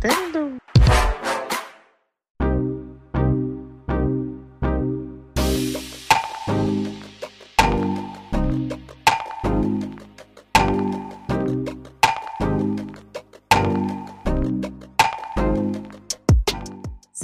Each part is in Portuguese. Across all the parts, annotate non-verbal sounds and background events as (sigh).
voltando.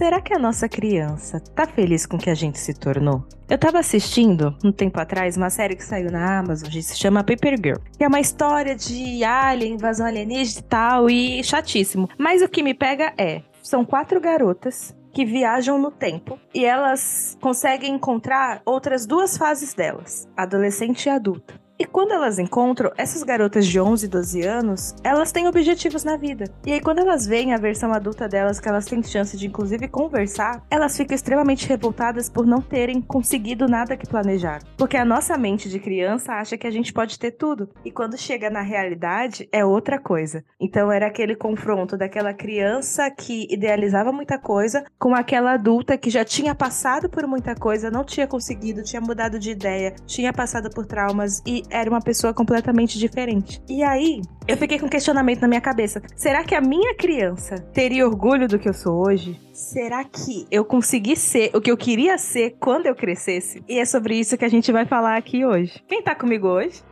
Será que a nossa criança tá feliz com o que a gente se tornou? Eu tava assistindo, um tempo atrás, uma série que saiu na Amazon, que se chama Paper Girl. Que é uma história de alien, invasão alienígena e tal, e chatíssimo. Mas o que me pega é, são quatro garotas que viajam no tempo e elas conseguem encontrar outras duas fases delas, adolescente e adulta. E quando elas encontram, essas garotas de 11 e 12 anos, elas têm objetivos na vida. E aí, quando elas veem a versão adulta delas, que elas têm chance de inclusive conversar, elas ficam extremamente revoltadas por não terem conseguido nada que planejaram. Porque a nossa mente de criança acha que a gente pode ter tudo. E quando chega na realidade, é outra coisa. Então, era aquele confronto daquela criança que idealizava muita coisa com aquela adulta que já tinha passado por muita coisa, não tinha conseguido, tinha mudado de ideia, tinha passado por traumas e era uma pessoa completamente diferente. E aí, eu fiquei com um questionamento na minha cabeça. Será que a minha criança teria orgulho do que eu sou hoje? Será que eu consegui ser o que eu queria ser quando eu crescesse? E é sobre isso que a gente vai falar aqui hoje. Quem tá comigo hoje?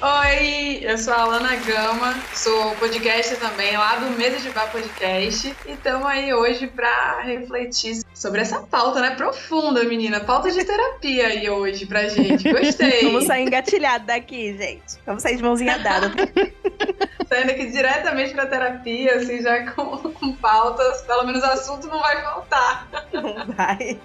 Oi, eu sou a Alana Gama, sou podcaster também lá do Mesa de Bar Podcast e estamos aí hoje para refletir sobre essa pauta, né? Profunda, menina. Pauta de terapia aí hoje pra gente. Gostei. (laughs) Vamos sair engatilhado daqui, gente. Vamos sair de mãozinha dada. (laughs) Saindo aqui diretamente pra terapia, assim, já com, com pautas. Pelo menos assunto não vai faltar. Não vai.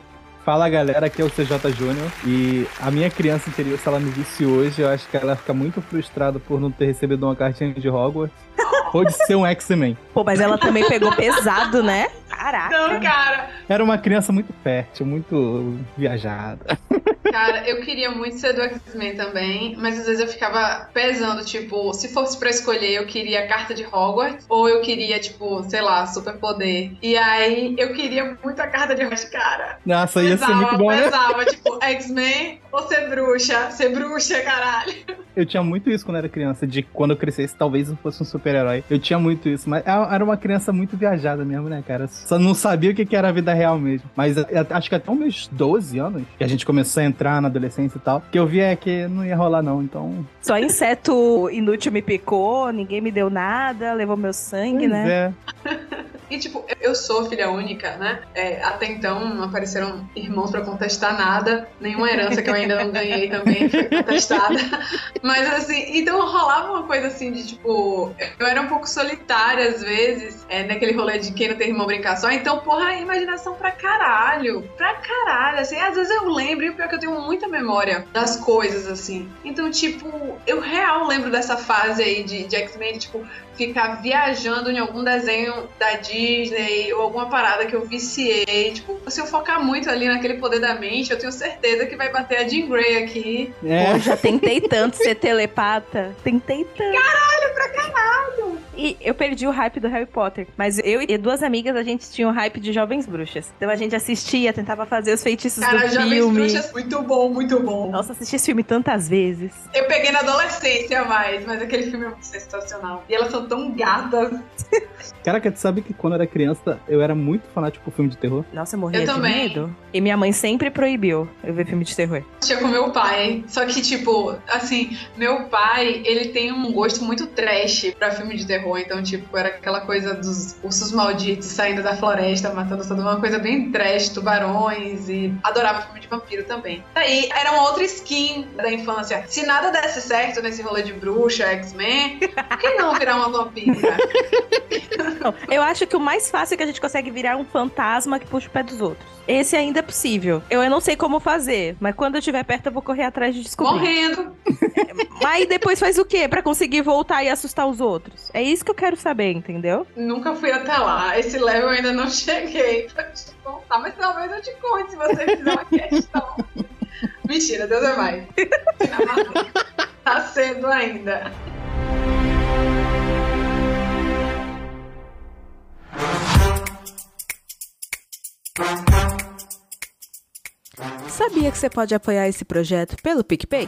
Fala galera, aqui é o CJ Júnior e a minha criança interior, se ela me visse hoje, eu acho que ela fica muito frustrada por não ter recebido uma cartinha de Hogwarts (laughs) ou de ser um X-Men. Pô, mas ela também pegou pesado, né? Caraca. Não, cara. Era uma criança muito fértil, muito viajada. Cara, eu queria muito ser do X-Men também, mas às vezes eu ficava pesando, tipo, se fosse pra escolher, eu queria a carta de Hogwarts ou eu queria, tipo, sei lá, superpoder. E aí eu queria muito a carta de Hogwarts, cara. Nossa, ia pesava, ser muito bom, né? pesava, tipo, X-Men ou ser bruxa? Ser bruxa, caralho. Eu tinha muito isso quando era criança, de quando eu crescesse, talvez eu fosse um super-herói. Eu tinha muito isso, mas era uma criança muito viajada mesmo, né, cara? Só não sabia o que era a vida real mesmo. Mas acho que até os meus 12 anos, que a gente começou a entrar na adolescência e tal, que eu via que não ia rolar não, então... Só inseto inútil me picou, ninguém me deu nada, levou meu sangue, Pois né? é. (laughs) E, tipo, eu sou filha única, né? É, até então não apareceram irmãos pra contestar nada. Nenhuma herança que eu ainda não ganhei também foi contestada. (laughs) Mas, assim, então rolava uma coisa assim de, tipo, eu era um pouco solitária às vezes, é, naquele rolê de quem não tem irmão brincar só. Então, porra, imaginação pra caralho. Pra caralho. Assim, às vezes eu lembro, e o pior é que eu tenho muita memória das coisas, assim. Então, tipo, eu real lembro dessa fase aí de, de X-Men, tipo, ficar viajando em algum desenho da Disney ou alguma parada que eu viciei. Tipo, se eu focar muito ali naquele poder da mente, eu tenho certeza que vai bater a Jean Grey aqui. É, Pô, já tentei tanto ser telepata. Tentei tanto. Caralho, pra caralho! E eu perdi o hype do Harry Potter. Mas eu e duas amigas, a gente tinha o hype de Jovens Bruxas. Então a gente assistia, tentava fazer os feitiços Cara, do Jovens filme. Bruxas, muito bom, muito bom. Nossa, assisti esse filme tantas vezes. Eu peguei na adolescência mais, mas aquele filme é muito sensacional. E elas são tão gatas. (laughs) Caraca, tu sabe que quando eu era criança, eu era muito fanático por filme de terror? Nossa, eu morria Eu de também. medo. E minha mãe sempre proibiu eu ver filme de terror. Tinha com meu pai. Só que, tipo, assim, meu pai, ele tem um gosto muito trash pra filme de terror. Então, tipo, era aquela coisa dos ursos malditos saindo da floresta, matando toda uma coisa bem trash, tubarões e adorava filme de vampiro também. Aí era uma outra skin da infância. Se nada desse certo nesse rolê de bruxa, X-Men, por que não virar uma vampira? (laughs) Não, eu acho que o mais fácil é que a gente consegue virar um fantasma que puxa o pé dos outros. Esse ainda é possível. Eu, eu não sei como fazer, mas quando eu estiver perto eu vou correr atrás de descobrir. Morrendo. (laughs) Mas depois faz o quê? Pra conseguir voltar e assustar os outros? É isso que eu quero saber, entendeu? Nunca fui até lá. Esse level eu ainda não (laughs) cheguei pra te contar, mas talvez eu te conte se você fizer uma questão. (laughs) Mentira, Deus é mais. (laughs) Tá cedo ainda. Sabia que você pode apoiar esse projeto pelo PicPay?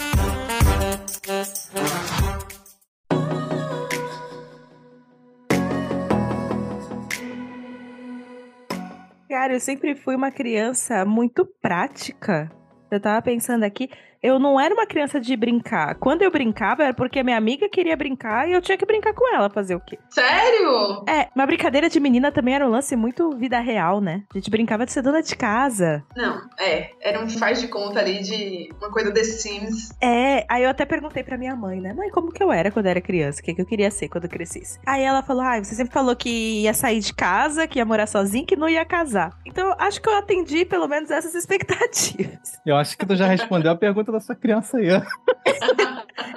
Cara, eu sempre fui uma criança muito prática. Eu tava pensando aqui, eu não era uma criança de brincar. Quando eu brincava, era porque a minha amiga queria brincar e eu tinha que brincar com ela, fazer o quê? Sério? É, uma brincadeira de menina também era um lance muito vida real, né? A gente brincava de ser dona de casa. Não, é. Era um faz de conta ali de uma coisa The Sims. É, aí eu até perguntei pra minha mãe, né? Mãe, como que eu era quando eu era criança? O que, que eu queria ser quando eu crescesse? Aí ela falou: ah, você sempre falou que ia sair de casa, que ia morar sozinho, que não ia casar. Então, acho que eu atendi pelo menos essas (laughs) expectativas. Eu acho que tu já respondeu a pergunta da sua criança aí.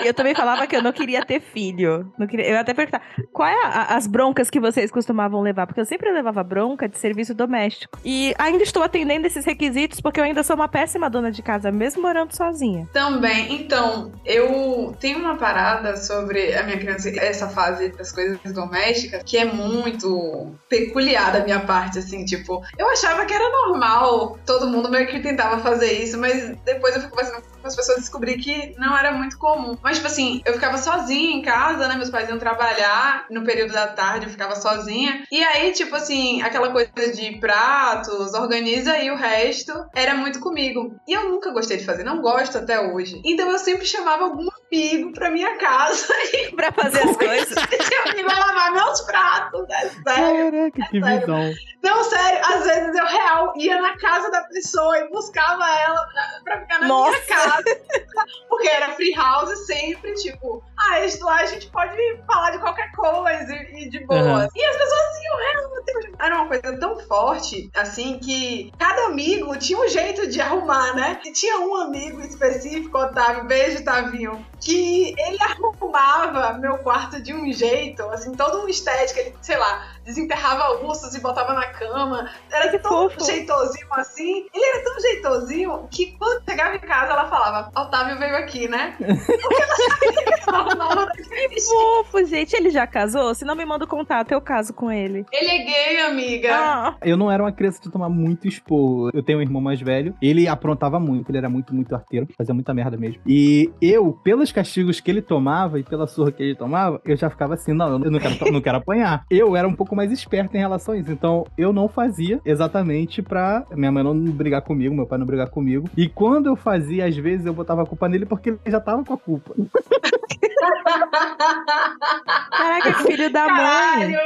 E (laughs) eu também falava que eu não queria ter filho. Não queria... Eu até perguntar, qual é a, as broncas que vocês costumavam levar? Porque eu sempre levava bronca de serviço doméstico. E ainda estou atendendo esses requisitos porque eu ainda sou uma péssima dona de casa, mesmo morando sozinha. Também. Então, eu tenho uma parada sobre a minha criança, essa fase das coisas domésticas, que é muito peculiar da minha parte, assim, tipo, eu achava que era normal, todo mundo meio que tentava fazer isso, mas depois eu fico com as pessoas descobri que não era muito comum. Mas, tipo assim, eu ficava sozinha em casa, né? Meus pais iam trabalhar no período da tarde, eu ficava sozinha. E aí, tipo assim, aquela coisa de pratos, organiza aí o resto, era muito comigo. E eu nunca gostei de fazer, não gosto até hoje. Então eu sempre chamava algum amigo pra minha casa (laughs) e pra fazer as coisas. Esse amigo vai lavar meus pratos, é sério. Caraca, é que sério. visão. Não, sério, às vezes eu real ia na casa da pessoa e buscava ela pra, pra ficar na Nossa. minha casa. Porque era free house sempre, tipo, ah, isso lá a gente pode falar de qualquer coisa e, e de boa. Uhum. E as pessoas iam, meu Deus. Era uma coisa tão forte, assim, que cada amigo tinha um jeito de arrumar, né? E tinha um amigo específico, Otávio, beijo, Tavinho, que ele arrumava meu quarto de um jeito, assim, todo um estética, ele, sei lá, desenterrava ursos e botava na cama. Era Que tão fofo. jeitosinho assim. Ele era tão jeitosinho que quando chegava em casa ela falava: Otávio veio aqui, né? (laughs) Porque ela sabia que. Fofo, gente. Ele já casou? Se não me manda o contato, eu caso com ele. Ele é gay, amiga. Ah, Eu não era uma criança de tomar muito expor. Eu tenho um irmão mais velho. Ele aprontava muito, ele era muito, muito arteiro. Fazia muita merda mesmo. E eu, pelos castigos que ele tomava e pela surra que ele tomava, eu já ficava assim, não, eu não quero, não quero apanhar. (laughs) Eu era um pouco mais esperto em relação a isso. Então, eu não fazia exatamente pra minha mãe não brigar comigo, meu pai não brigar comigo. E quando eu fazia, às vezes, eu botava a culpa nele porque ele já tava com a culpa. (laughs) caraca, filho da mãe. Caralho!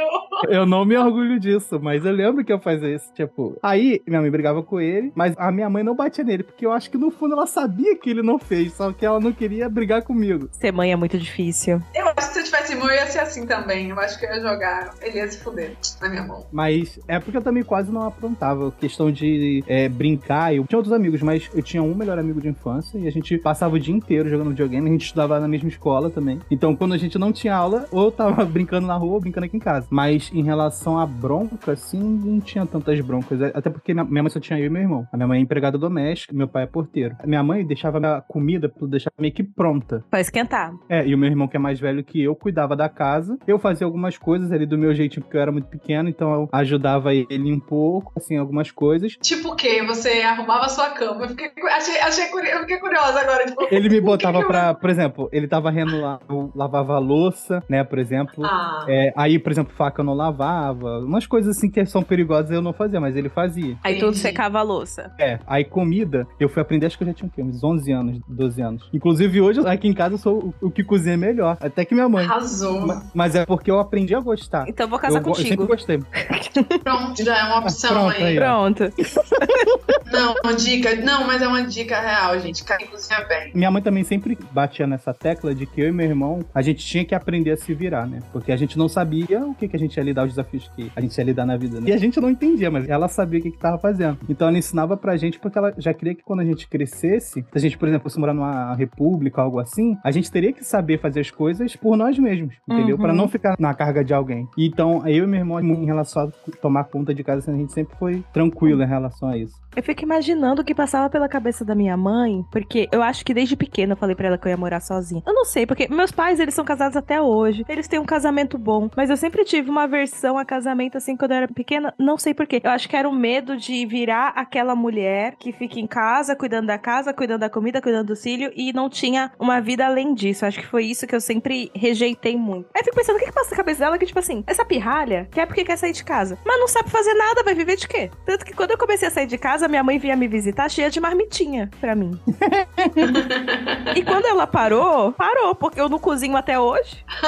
Eu não me orgulho disso, mas eu lembro que eu fazia isso. Tipo, aí minha mãe brigava com ele, mas a minha mãe não batia nele, porque eu acho que no fundo ela sabia que ele não fez, só que ela não queria brigar comigo. Ser mãe é muito difícil. Eu acho que se eu tivesse irmão, eu ia ser assim também. Eu acho que eu ia jogar, ele ia se fuder na minha mão. Mas é porque eu também quase não aprontava. Questão de é, brincar. Eu tinha outros amigos, mas eu tinha um melhor amigo de infância e a gente passava o dia inteiro jogando videogame. A gente estudava na mesma escola também. Então, quando a gente não tinha aula, ou eu tava (laughs) brincando na rua ou brincando aqui em casa. Mas em relação à bronca, assim, não tinha tantas broncas. É, Até porque minha minha mãe só tinha eu e meu irmão. A minha mãe é empregada doméstica, meu pai é porteiro. A minha mãe deixava a comida pra deixar meio que pronta. Pra esquentar. É, e o meu irmão, que é mais velho que eu, cuidava da casa. Eu fazia algumas coisas ali do meu jeitinho, porque eu era muito pequeno, então eu ajudava ele um pouco, assim, algumas coisas. Tipo o quê? Você arrumava a sua cama. Eu fiquei, achei, achei eu fiquei curiosa agora. Tipo, Ele me botava que eu- pra, por exemplo, ele tava rendo lá, eu lavava a louça, né, por exemplo. Ah, É, aí, por exemplo, faca eu não lavava. Umas coisas assim que são perigosas eu não fazia, mas ele fazia. Aí tudo secava a louça. É, aí comida, eu fui aprender, acho que eu já tinha o quê? Uns 11 anos, 12 anos. Inclusive hoje, aqui em casa, eu sou o, o que cozinha melhor. Até que minha mãe. arrasou. Ma- Mas é porque eu aprendi a gostar. Então eu vou Eu, casar go- eu sempre contigo. gostei. (laughs) Pronto, já é uma opção Pronto, aí. aí. Pronto. (laughs) Não, uma dica. Não, mas é uma dica real, gente. Quem cozinha bem. Minha mãe também sempre batia nessa tecla de que eu e meu irmão, a gente tinha que aprender a se virar, né? Porque a gente não sabia o que, que a gente ia lidar os desafios que a gente ia lidar na vida, né? E a gente não entendia, mas ela sabia o que, que tava fazendo. Então ela ensinava pra gente porque ela já queria que quando a gente crescesse, se a gente, por exemplo, fosse morar numa república, algo assim, a gente teria que saber fazer as coisas por nós mesmos, entendeu? Uhum. Para não ficar na carga de alguém. Então, eu e meu irmão, em relação a tomar conta de casa, a gente sempre foi tranquilo em relação a isso. Eu fico imaginando o que passava pela cabeça da minha mãe, porque eu acho que desde pequena eu falei para ela que eu ia morar sozinha. Eu não sei, porque meus pais, eles são casados até hoje. Eles têm um casamento bom, mas eu sempre tive uma aversão a casamento assim quando eu era pequena, não sei porquê. Eu acho que era o medo de virar aquela mulher que fica em casa, cuidando da casa, cuidando da comida, cuidando do filho e não tinha uma vida além disso. Eu acho que foi isso que eu sempre rejeitei muito. Aí eu fico pensando, o que, que passa na cabeça dela que, tipo assim, essa pirralha quer porque quer sair de casa, mas não sabe fazer nada, vai viver de quê? Tanto que quando eu comecei a sair de casa, minha mãe vinha me visitar cheia de marmitinha pra mim. (laughs) e quando ela parou, parou, porque eu não cozinho até hoje. (laughs)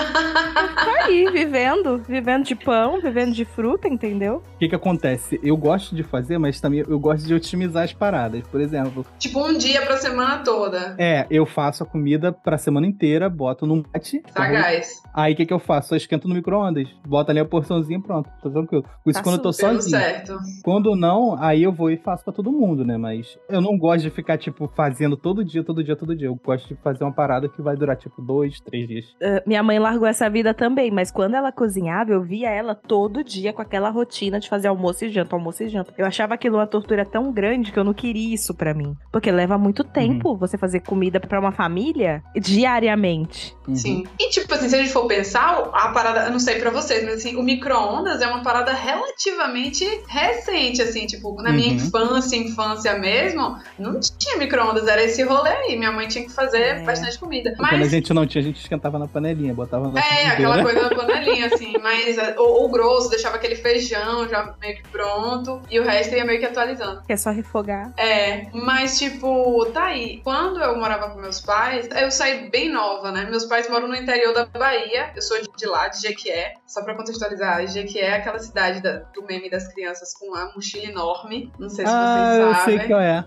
Tô aí, vivendo, vivendo de pão, vivendo de fruta, entendeu? O que que acontece? Eu gosto de fazer, mas também eu gosto de otimizar as paradas. Por exemplo, Tipo, um dia pra semana toda. É, eu faço a comida pra semana inteira, boto no mate. Sagaz. Aí o que, que eu faço? Só esquento no micro-ondas. Bota ali a porçãozinha e pronto. Tô tranquilo. Por isso, Tá quando eu tô sozinho. certo. Quando não, aí eu vou e faço pra todo mundo, né? Mas eu não gosto de ficar, tipo, fazendo todo dia, todo dia, todo dia. Eu gosto de fazer uma parada que vai durar, tipo, dois, três dias. Uh, minha mãe largou essa vida também, mas quando ela cozinhava, eu via ela todo dia com aquela rotina de fazer almoço e janta, almoço e janta. Eu achava aquilo uma tortura tão grande que eu não queria isso pra mim. Porque leva muito tempo você fazer comida pra uma família diariamente. Uhum. Sim. E tipo assim, se a gente for pensar, a parada, eu não sei pra vocês, mas assim, o micro-ondas é uma parada relativamente recente, assim, tipo, na minha Uhum. infância, infância mesmo, não tinha micro-ondas, era esse rolê aí. Minha mãe tinha que fazer É. bastante comida. Quando a Mas gente não tinha, a gente esquentava na panelinha, botava na É, aquela coisa da panelinha, assim, mas ou, ou grosso, deixava aquele feijão já meio que pronto, e o resto ia meio que atualizando. Que é só refogar. É, mas tipo, tá aí. Quando eu morava com meus pais, eu saí bem nova, né? Meus pais moram no interior da Bahia, eu sou de, lá, de Jequié. Só pra contextualizar, Jequié é aquela cidade da- do meme das crianças com a mochila enorme. Não sei se Ah, vocês eu sabem. sei qual é.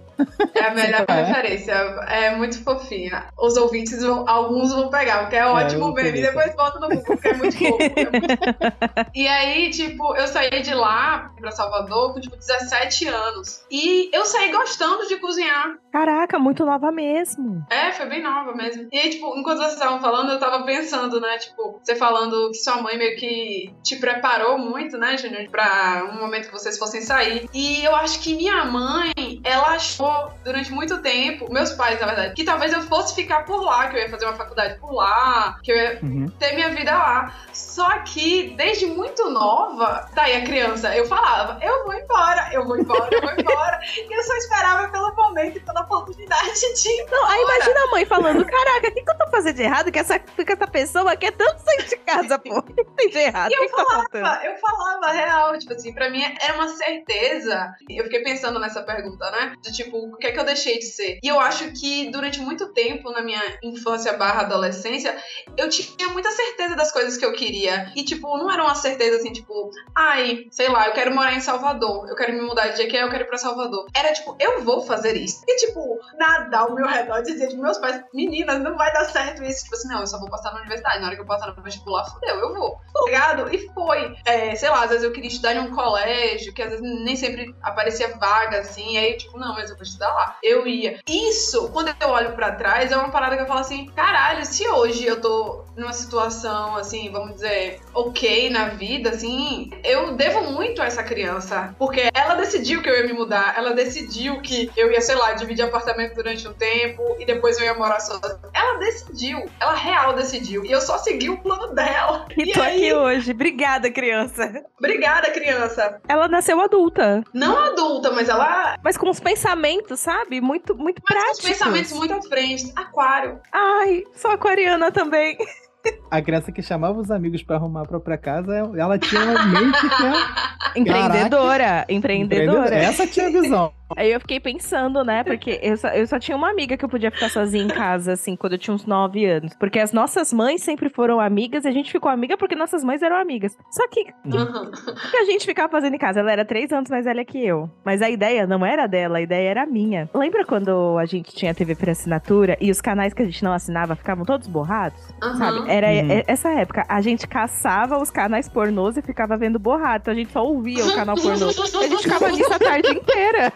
É a (laughs) melhor é. referência. É muito fofinha. Os ouvintes, vão, alguns vão pegar, porque é ótimo eu meme. entendi. Depois bota no Google, porque é muito fofo. É muito e aí, tipo, eu saí de lá pra Salvador com, tipo, 17 anos. E eu saí gostando de cozinhar. Caraca, muito nova mesmo. É, foi bem nova mesmo. E aí, tipo, enquanto vocês estavam falando, eu tava pensando, né? Tipo, você falando que sua mãe meio que te preparou muito, né, Júnior, pra um momento que vocês fossem sair. E eu acho que minha mãe, ela achou durante muito tempo, meus pais, na verdade, que talvez eu fosse ficar por lá, que eu ia fazer uma faculdade lá, que eu ia Uhum. ter minha vida lá. Só que, desde muito nova, daí a criança, eu falava, eu vou embora, eu vou embora, eu vou embora. e eu só esperava pelo momento e pela oportunidade de ir Não, aí imagina a mãe falando: Caraca, o que, que eu tô fazendo de errado? Que essa, que essa pessoa quer tanto sair de casa, pô. O que, tem de errado? E eu tá falava, eu falava real, tipo assim, pra mim era uma certeza. Eu fiquei pensando nessa pergunta, né? De tipo, o que é que eu deixei de ser? E eu acho que durante muito tempo na minha infância barra adolescência, eu tinha muita certeza das coisas que eu queria. E, tipo, não era uma certeza assim, tipo, ai, sei lá, eu quero morar em Salvador, eu quero me mudar de aqui, eu quero ir pra Salvador. Era tipo, eu vou fazer isso. E, tipo, nada ao meu redor dizia, tipo, meus pais, meninas, não vai dar certo isso. Tipo assim, não, eu só vou passar na universidade. Na hora que eu passar no vestibular, fudeu, eu vou. Tá ligado? E foi. É, sei lá, às vezes eu queria estudar em um colégio, que às vezes nem sempre aparecia vaga, assim. Aí, tipo, não, mas eu vou estudar lá. Eu ia. Isso, quando eu olho pra trás, é uma parada que eu falo assim: caralho, se hoje eu tô numa situação, assim, vamos dizer, ok na vida, assim, eu devo muito a essa criança. Porque ela decidiu que eu ia me mudar, ela decidiu que eu ia, sei lá, dividir apartamento durante um tempo e depois eu ia morar sozinha. Ela decidiu, ela real decidiu. E eu só segui o plano dela. E tô aqui hoje. Obrigada, criança. Obrigada, criança. Ela nasceu adulta, Não adulta, mas ela. mas com os pensamentos, sabe? Muito, muito Mas com os práticos. pensamentos muito à frente. Aquário. Ai, sou aquariana também. (laughs) A criança que chamava os amigos pra arrumar a própria casa, ela tinha uma mente que é (laughs) Empreendedora. Empreendedora. Essa tinha visão. (laughs) Aí eu fiquei pensando, né? Porque eu só, eu só tinha uma amiga que eu podia ficar sozinha em casa, assim, quando eu tinha uns 9 anos. Porque as nossas mães sempre foram amigas e a gente ficou amiga porque nossas mães eram amigas. Só que Uhum. o que a gente ficava fazendo em casa? Ela era três anos mais velha que eu. Mas a ideia não era dela, a ideia era minha. Lembra quando a gente tinha TV por assinatura e os canais que a gente não assinava ficavam todos borrados? Uhum. Sabe? Era essa época. A gente caçava os canais pornôs e ficava vendo borrado. Então a gente só ouvia o canal pornô. A gente ficava nisso a tarde inteira.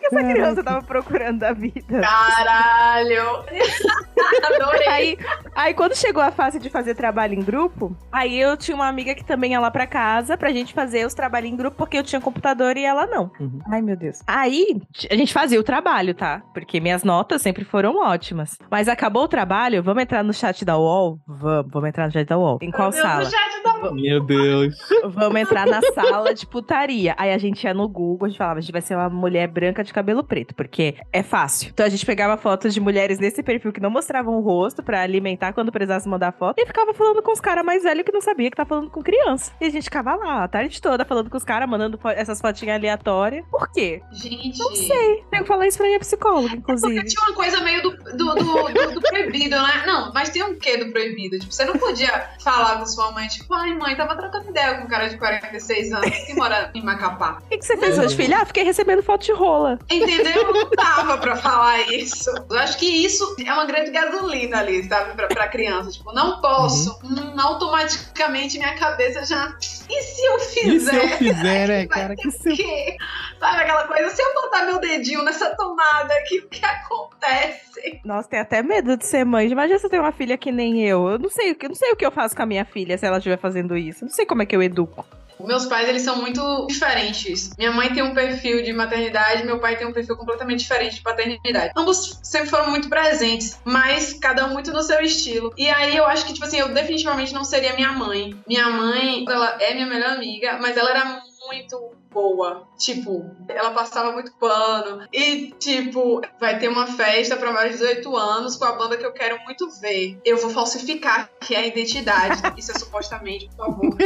Que, essa criança tava procurando da vida? Caralho! (laughs) Adorei! Aí, aí quando chegou a fase de fazer trabalho em grupo, aí eu tinha uma amiga que também ia lá pra casa pra gente fazer os trabalhos em grupo, porque eu tinha computador e ela não. Uhum. Ai, meu Deus. Aí, a gente fazia o trabalho, tá? Porque minhas notas sempre foram ótimas. Mas acabou o trabalho, vamos entrar no chat da UOL? Vamos, vamos entrar no chat da UOL. Em qual Meu Deus, sala? chat tá- Meu Deus. Vamos entrar na sala de putaria. Aí a gente ia no Google, a gente falava, a gente vai ser uma mulher branca de cabelo preto, porque é fácil. Então a gente pegava fotos de mulheres nesse perfil que não mostravam o rosto pra alimentar quando precisasse mandar foto e ficava falando com os caras mais velhos que não sabia que tá falando com criança. E a gente ficava lá a tarde toda falando com os caras, mandando essas fotinhas aleatórias. Por quê? Gente. Não sei. Tenho que falar isso pra minha psicóloga, Porque inclusive. tinha uma coisa meio do, do, do, do- do proibido, né? Não, mas tem um quê do proibido? Tipo, você não podia falar com sua mãe, tipo, ai mãe, tava trocando ideia com um cara de 46 anos que mora em Macapá. O que, que você fez hoje, filha? Ah, fiquei recebendo foto de rola. Entendeu? Não dava pra falar isso. Eu acho que isso é uma grande gasolina ali, sabe? Pra, pra criança. Tipo, não posso. Hum, automaticamente minha cabeça já. E se eu E fizer? se eu fizer, né, (laughs) Vai cara? Que se eu... quê? Sabe aquela coisa? Se eu botar meu dedinho nessa tomada aqui, o que acontece? Nossa, tem até medo de ser mãe. Imagina se eu tenho uma filha que nem eu. Eu não sei, o que- eu não sei o que eu faço com a minha filha se ela estiver fazendo isso. Eu não sei como é que eu educo. Meus pais, eles são muito diferentes. Minha mãe tem um perfil de maternidade, meu pai tem um perfil completamente diferente de paternidade. Ambos sempre foram muito presentes, mas cada um muito no seu estilo. E aí eu acho que, tipo assim, eu definitivamente não seria minha mãe. Minha mãe, ela é minha melhor amiga, mas ela era muito boa. Tipo, ela passava muito pano. E, tipo, vai ter uma festa pra mais de 18 anos com a banda que eu quero muito ver. Eu vou falsificar que é a identidade. (laughs) Isso é supostamente, por favor.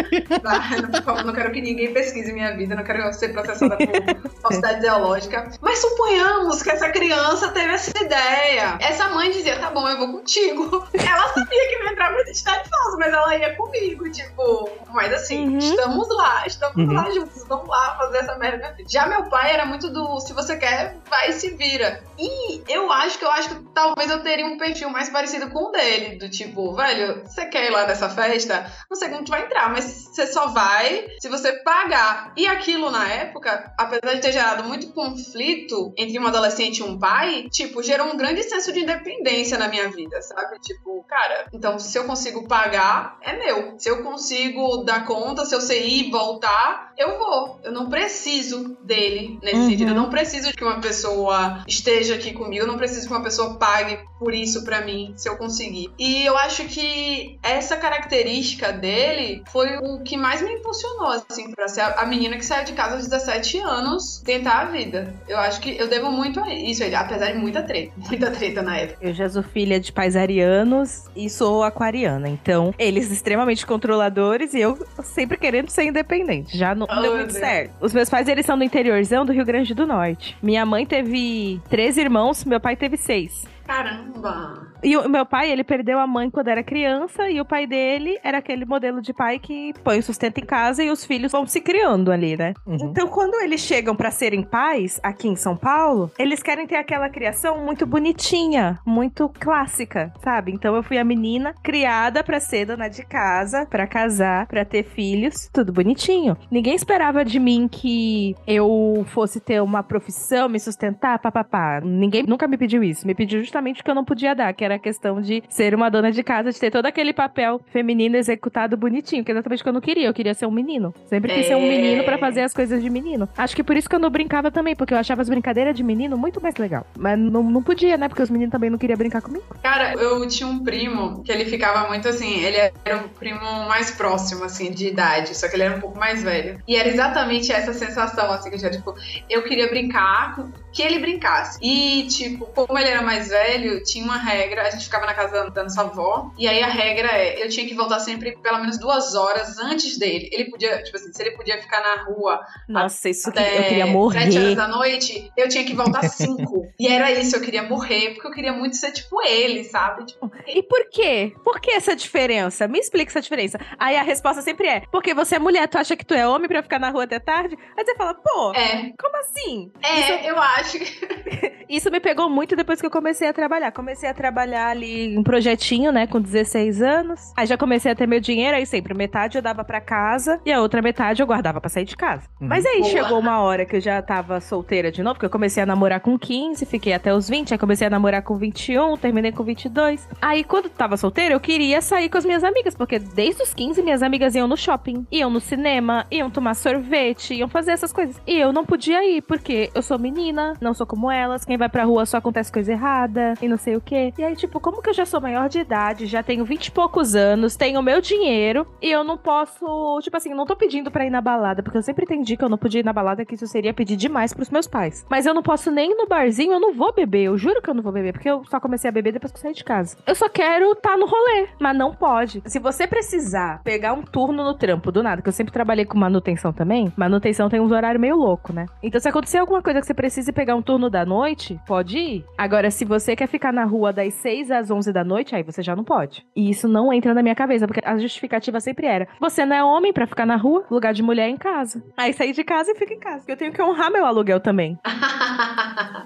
Tá? Por favor, não quero que ninguém pesquise minha vida, não quero ser processada por falsidade ideológica. Mas suponhamos que essa criança teve essa ideia. Essa mãe dizia, tá bom, eu vou contigo. (laughs) Ela sabia que ia entrar com identidade falsa, mas ela ia comigo, tipo. Mas assim, Uhum. estamos lá, estamos Uhum. lá juntos, vamos lá fazer essa merda. Já meu pai era muito do se você quer, vai e se vira. E eu acho que eu acho que talvez eu teria um perfil mais parecido com o dele, do tipo, velho, você quer ir lá nessa festa? Não sei como tu vai entrar, mas você só vai se você pagar. E aquilo na época, apesar de ter gerado muito conflito entre um adolescente e um pai, tipo, gerou um grande senso de independência na minha vida, sabe? Tipo, cara, então se eu consigo pagar, é meu. Se eu consigo dar conta, se eu sei ir e voltar, eu vou. Eu não preciso dele nesse Uhum. sentido. Eu não preciso que uma pessoa esteja aqui comigo, eu não preciso que uma pessoa pague por isso pra mim, se eu conseguir. E eu acho que essa característica dele foi o que mais me impulsionou, assim, pra ser a menina que saiu de casa aos 17 anos tentar a vida. Eu acho que eu devo muito a isso, apesar de muita treta, (laughs) muita treta na época. Eu já sou filha de pais arianos e sou aquariana. Então, eles extremamente controladores e eu sempre querendo ser independente. Já não Oh, deu muito Deus. certo. Os meus pais, eles são do interiorzão do Rio Grande do Norte. Minha mãe teve três irmãos, meu pai teve seis. Caramba! E o meu pai, ele perdeu a mãe quando era criança e o pai dele era aquele modelo de pai que põe o sustento em casa e os filhos vão se criando ali, né? Uhum. Então, quando eles chegam pra serem pais aqui em São Paulo, eles querem ter aquela criação muito bonitinha, muito clássica, sabe? Então, eu fui a menina criada pra ser dona de casa, pra casar, pra ter filhos, tudo bonitinho. Ninguém esperava de mim que eu fosse ter uma profissão, me sustentar, papapá. Ninguém nunca me pediu isso. Me pediu justamente o que eu não podia dar, que era a questão de ser uma dona de casa, de ter todo aquele papel feminino executado bonitinho, que é exatamente o que eu não queria. Eu queria ser um menino. Sempre quis ser um É. menino pra fazer as coisas de menino. Acho que por isso que eu não brincava também, porque eu achava as brincadeiras de menino muito mais legal. Mas não, não podia, né? Porque os meninos também não queriam brincar comigo. Cara, eu tinha um primo que ele ficava muito assim, ele era o primo mais próximo, assim, de idade, só que ele era um pouco mais velho. E era exatamente essa sensação, assim, que eu já, tipo, eu queria brincar que ele brincasse. E, tipo, como ele era mais velho, tinha uma regra, a gente ficava na casa da nossa avó, e aí a regra é, eu tinha que voltar sempre pelo menos duas horas antes dele. Ele podia, tipo assim, se ele podia ficar na rua Nossa, isso que eu queria morrer. sete horas da noite, eu tinha que voltar cinco. (laughs) e era isso, eu queria morrer, porque eu queria muito ser tipo ele, sabe? Tipo, E por quê? Por que essa diferença? Me explica essa diferença. Aí a resposta sempre é: porque você é mulher, tu acha que tu é homem pra ficar na rua até tarde? Aí você fala, pô, é, como assim? é, eu acho que. (laughs) Isso me pegou muito depois que eu comecei a trabalhar. Comecei a trabalhar ali um projetinho, né, com 16 anos. Aí já comecei a ter meu dinheiro, aí sempre metade eu dava pra casa e a outra metade eu guardava pra sair de casa. Uhum. Mas aí Boa. chegou uma hora que eu já tava solteira de novo, porque eu comecei a namorar com 15, fiquei até os 20, aí comecei a namorar com 21, terminei com 22. Aí quando tava solteira, eu queria sair com as minhas amigas, porque desde os 15 minhas amigas iam no shopping, iam no cinema, iam tomar sorvete, iam fazer essas coisas. E eu não podia ir, porque eu sou menina, não sou como elas, quem vai pra rua só acontece coisa errada e não sei o quê. E aí, tipo, como que eu já sou maior de idade, já tenho 20 e poucos anos, tenho meu dinheiro e eu não posso, tipo assim, não tô pedindo pra ir na balada, porque eu sempre entendi que eu não podia ir na balada, que isso seria pedir demais pros meus pais. Mas eu não posso nem no barzinho, eu não vou beber, eu juro que eu não vou beber, porque eu só comecei a beber depois que eu saí de casa. Eu só quero estar tá no rolê, mas não pode. Se você precisar pegar um turno no trampo do nada, que eu sempre trabalhei com manutenção também, manutenção tem uns horários meio louco, né? Então se acontecer alguma coisa que você precise pegar um turno da noite, pode ir. Agora, se você quer ficar na rua das 6 às 11 da noite, aí você já não pode. E isso não entra na minha cabeça, porque a justificativa sempre era: você não é homem pra ficar na rua, lugar de mulher é em casa. Aí sair de casa e fica em casa. Eu tenho que honrar meu aluguel também. (laughs)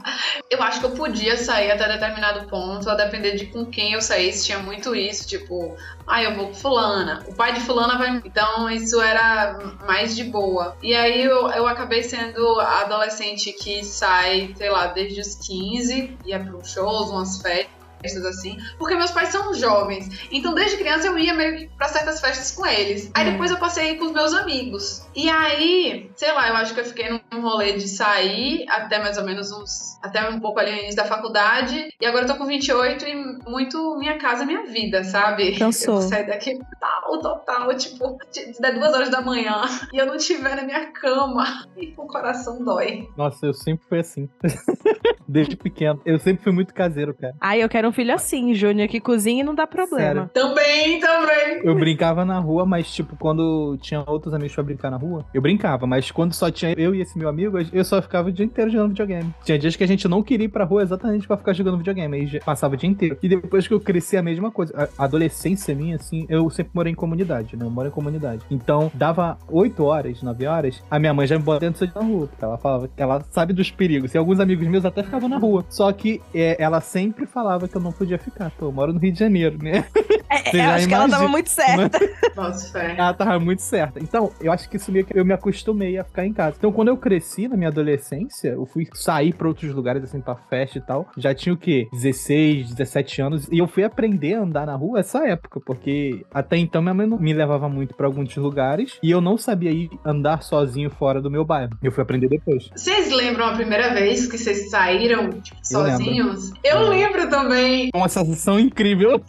eu acho que eu podia sair até determinado ponto, a depender de com quem eu saísse. Tinha muito isso, tipo, ah, eu vou com fulana. O pai de fulana vai. Então isso era mais de boa. E aí eu, eu acabei sendo a adolescente que sai, sei lá, desde os 15, ia para shows, umas festas assim, porque meus pais são jovens. Então, desde criança eu ia meio que pra certas festas com eles. Aí Hum. depois eu passei com os meus amigos. E aí, sei lá, eu acho que eu fiquei num rolê de sair até mais ou menos uns. Até um pouco ali no início da faculdade. E agora eu tô com 28 e muito minha casa, minha vida, sabe? Cansou. Eu sair daqui total, total, tipo, der duas horas da manhã e eu não estiver na minha cama, e o coração dói. Nossa, eu sempre fui assim. (laughs) Desde pequeno. Eu sempre fui muito caseiro, cara. Ai, eu quero um filho assim, Júnior, que cozinha e não dá problema. Sério. Também, também. Eu brincava na rua, mas, tipo, quando tinha outros amigos pra brincar na rua, eu brincava. Mas quando só tinha eu e esse meu amigo, eu só ficava o dia inteiro jogando videogame. Tinha dias que a gente não queria ir pra rua exatamente pra ficar jogando videogame. Aí já- passava o dia inteiro. E depois que eu cresci, a mesma coisa. A adolescência minha, assim, eu sempre morei em comunidade, né? Eu moro em comunidade. Então, dava 8 horas, 9 horas, a minha mãe já me botava dentro da rua. Porque ela falava que ela sabe dos perigos. E alguns amigos meus até ficavam na rua. Só que é, ela sempre falava que eu não podia ficar. Pô, eu moro no Rio de Janeiro, né? É, eu já acho que ela tava imagina, muito certa. (laughs) Nossa, fé. Ela tava muito certa. Então, eu acho que isso meio que eu me acostumei a ficar em casa. Então, quando eu cresci na minha adolescência, eu fui sair pra outros lugares, assim, pra festa e tal. Já tinha o quê? 16, 17 anos. E eu fui aprender a andar na rua essa época, porque até então minha mãe não me levava muito pra alguns lugares e eu não sabia ir andar sozinho fora do meu bairro. Eu fui aprender depois. Vocês lembram a primeira vez que vocês saíram tipo, Eu lembro. sozinhos? Eu lembro também. Uma sensação incrível. (laughs)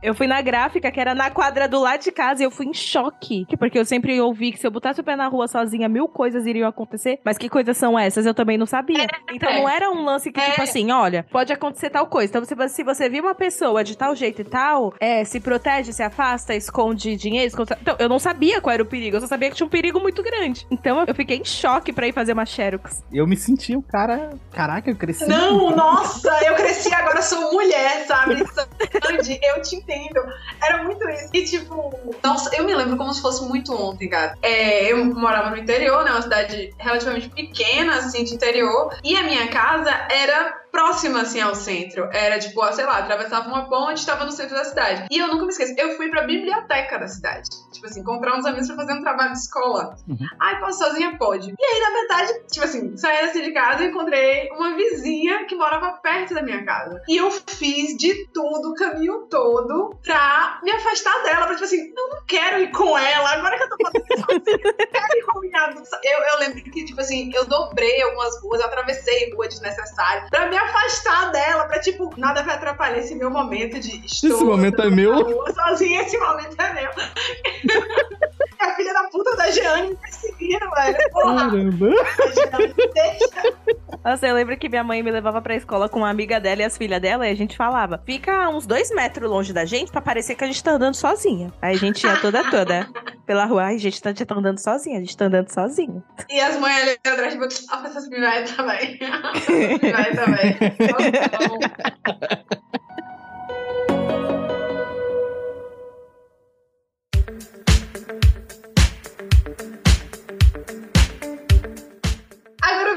Eu fui na gráfica, que era na quadra do lado de casa, e eu fui em choque. Que- Porque eu sempre ouvi que se eu botasse o pé na rua sozinha, mil coisas iriam acontecer. Mas que coisas são essas? Eu também não sabia. Então não era um lance que, É. tipo assim, olha, pode acontecer tal coisa. Então, se, se você viu uma pessoa de tal jeito e tal, é, se protege, se afasta, esconde dinheiro, esconde... Então, eu não sabia qual era o perigo. Eu só sabia que tinha um perigo muito grande. Então, eu fiquei em choque pra ir fazer uma Xerox. Eu me senti o cara. Caraca, eu cresci. Não, nossa, eu cresci agora sou mulher, sabe? (laughs) Sandy, eu te entendo. Era muito isso. E tipo, nossa, eu me lembro como se fosse muito ontem, cara. É, eu morava no interior, né? Uma cidade relativamente pequena, assim, de interior. E a minha casa era próxima, assim, ao centro. Era tipo, sei lá, atravessava uma ponte, estava no centro da cidade. E eu nunca me esqueço, eu fui pra biblioteca da cidade. Tipo assim, encontrar uns amigos pra fazer um trabalho de escola. Uhum. Ai, posso sozinha? Pode. E aí, na verdade, tipo assim, saí assim de casa e encontrei uma vizinha que morava perto da minha casa. E eu fiz de tudo, o caminho todo, pra me afastar dela. Pra tipo assim, eu não quero ir com ela, agora que eu tô fazendo sozinha, eu não quero ir com minha. Eu, eu lembro que, tipo assim, eu dobrei algumas ruas, eu atravessei rua desnecessária pra me afastar dela, pra tipo, nada vai atrapalhar esse meu momento de estou Esse momento é andando meu. rua sozinha, esse momento é meu. (laughs) a filha da puta da Jeane me perseguindo, velho. Porra, Caramba. Jeane, deixa. Nossa, eu lembro que minha mãe me levava pra escola com uma amiga dela e as filhas dela, e a gente falava: fica uns dois metros longe da gente pra parecer que a gente tá andando sozinha. Aí a gente ia toda toda pela rua, ai, gente tá, tá andando sozinha, a gente tá andando sozinho. E as mães ali atrás, tipo, ah, essas vai também. (laughs) vai também.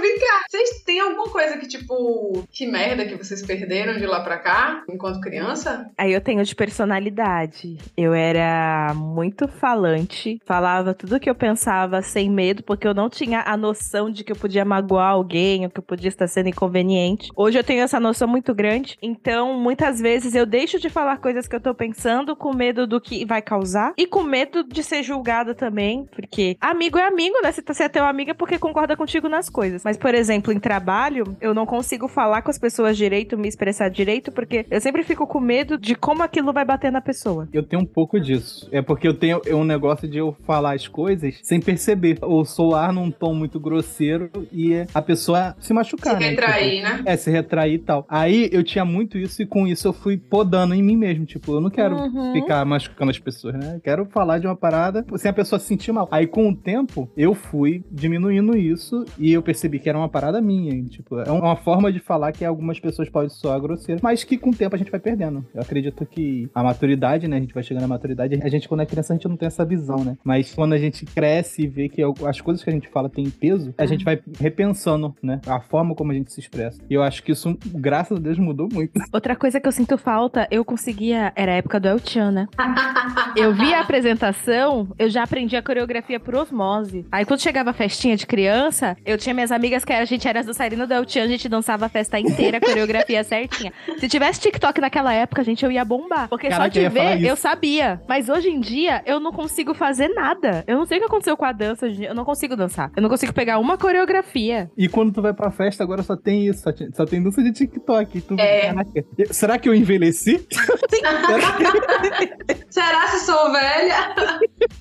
vem cá, vocês têm alguma coisa que, tipo, que merda que vocês perderam de lá pra cá, enquanto criança? Aí eu tenho de personalidade. Eu era muito falante, falava tudo que eu pensava sem medo, porque eu não tinha a noção de que eu podia magoar alguém, ou que eu podia estar sendo inconveniente. Hoje eu tenho essa noção muito grande, então muitas vezes eu deixo de falar coisas que eu tô pensando com medo do que vai causar e com medo de ser julgada também, porque amigo é amigo, né? Você tá sendo teu amiga porque concorda contigo nas coisas. Mas, por exemplo, em trabalho, eu não consigo falar com as pessoas direito, me expressar direito, porque eu sempre fico com medo de como aquilo vai bater na pessoa. Eu tenho um pouco disso. É porque eu tenho um negócio de eu falar as coisas sem perceber. Ou soar num tom muito grosseiro e a pessoa se machucar. Se né? retrair, tipo, né? É, se retrair e tal. Aí eu tinha muito isso e com isso eu fui podando em mim mesmo. Tipo, eu não quero Uhum. ficar machucando as pessoas, né? Eu quero falar de uma parada sem a pessoa se sentir mal. Aí com o tempo eu fui diminuindo isso e eu percebi que era uma parada minha. e, Tipo, é uma forma de falar que algumas pessoas podem soar grosseiro, mas que com o tempo a gente vai perdendo. Eu acredito que a maturidade, né? A gente vai chegando à maturidade. A gente, quando é criança, a gente não tem essa visão, né? Mas quando a gente cresce e vê que as coisas que a gente fala têm peso, a gente vai repensando, né? A forma como a gente se expressa. E eu acho que isso, graças a Deus, mudou muito. (laughs) Outra coisa que eu sinto falta, eu conseguia. Era a época do El Chan, né? Eu via a apresentação, eu já aprendi a coreografia por osmose. Aí quando chegava a festinha de criança, eu tinha minhas amigas que a gente era dançarina do El Chan, a gente dançava a festa inteira, a coreografia (laughs) certinha. Se tivesse TikTok naquela época, gente, eu ia bombar. Porque Caraca, só de ver, eu sabia. Mas hoje em dia, eu não consigo fazer nada. Eu não sei o que aconteceu com a dança hoje em dia. Eu não consigo dançar. Eu não consigo pegar uma coreografia. E quando tu vai pra festa, agora só tem isso, só, só tem dança de TikTok. Tu, É. Caraca, será que eu envelheci? (laughs) (laughs) Será se sou velha?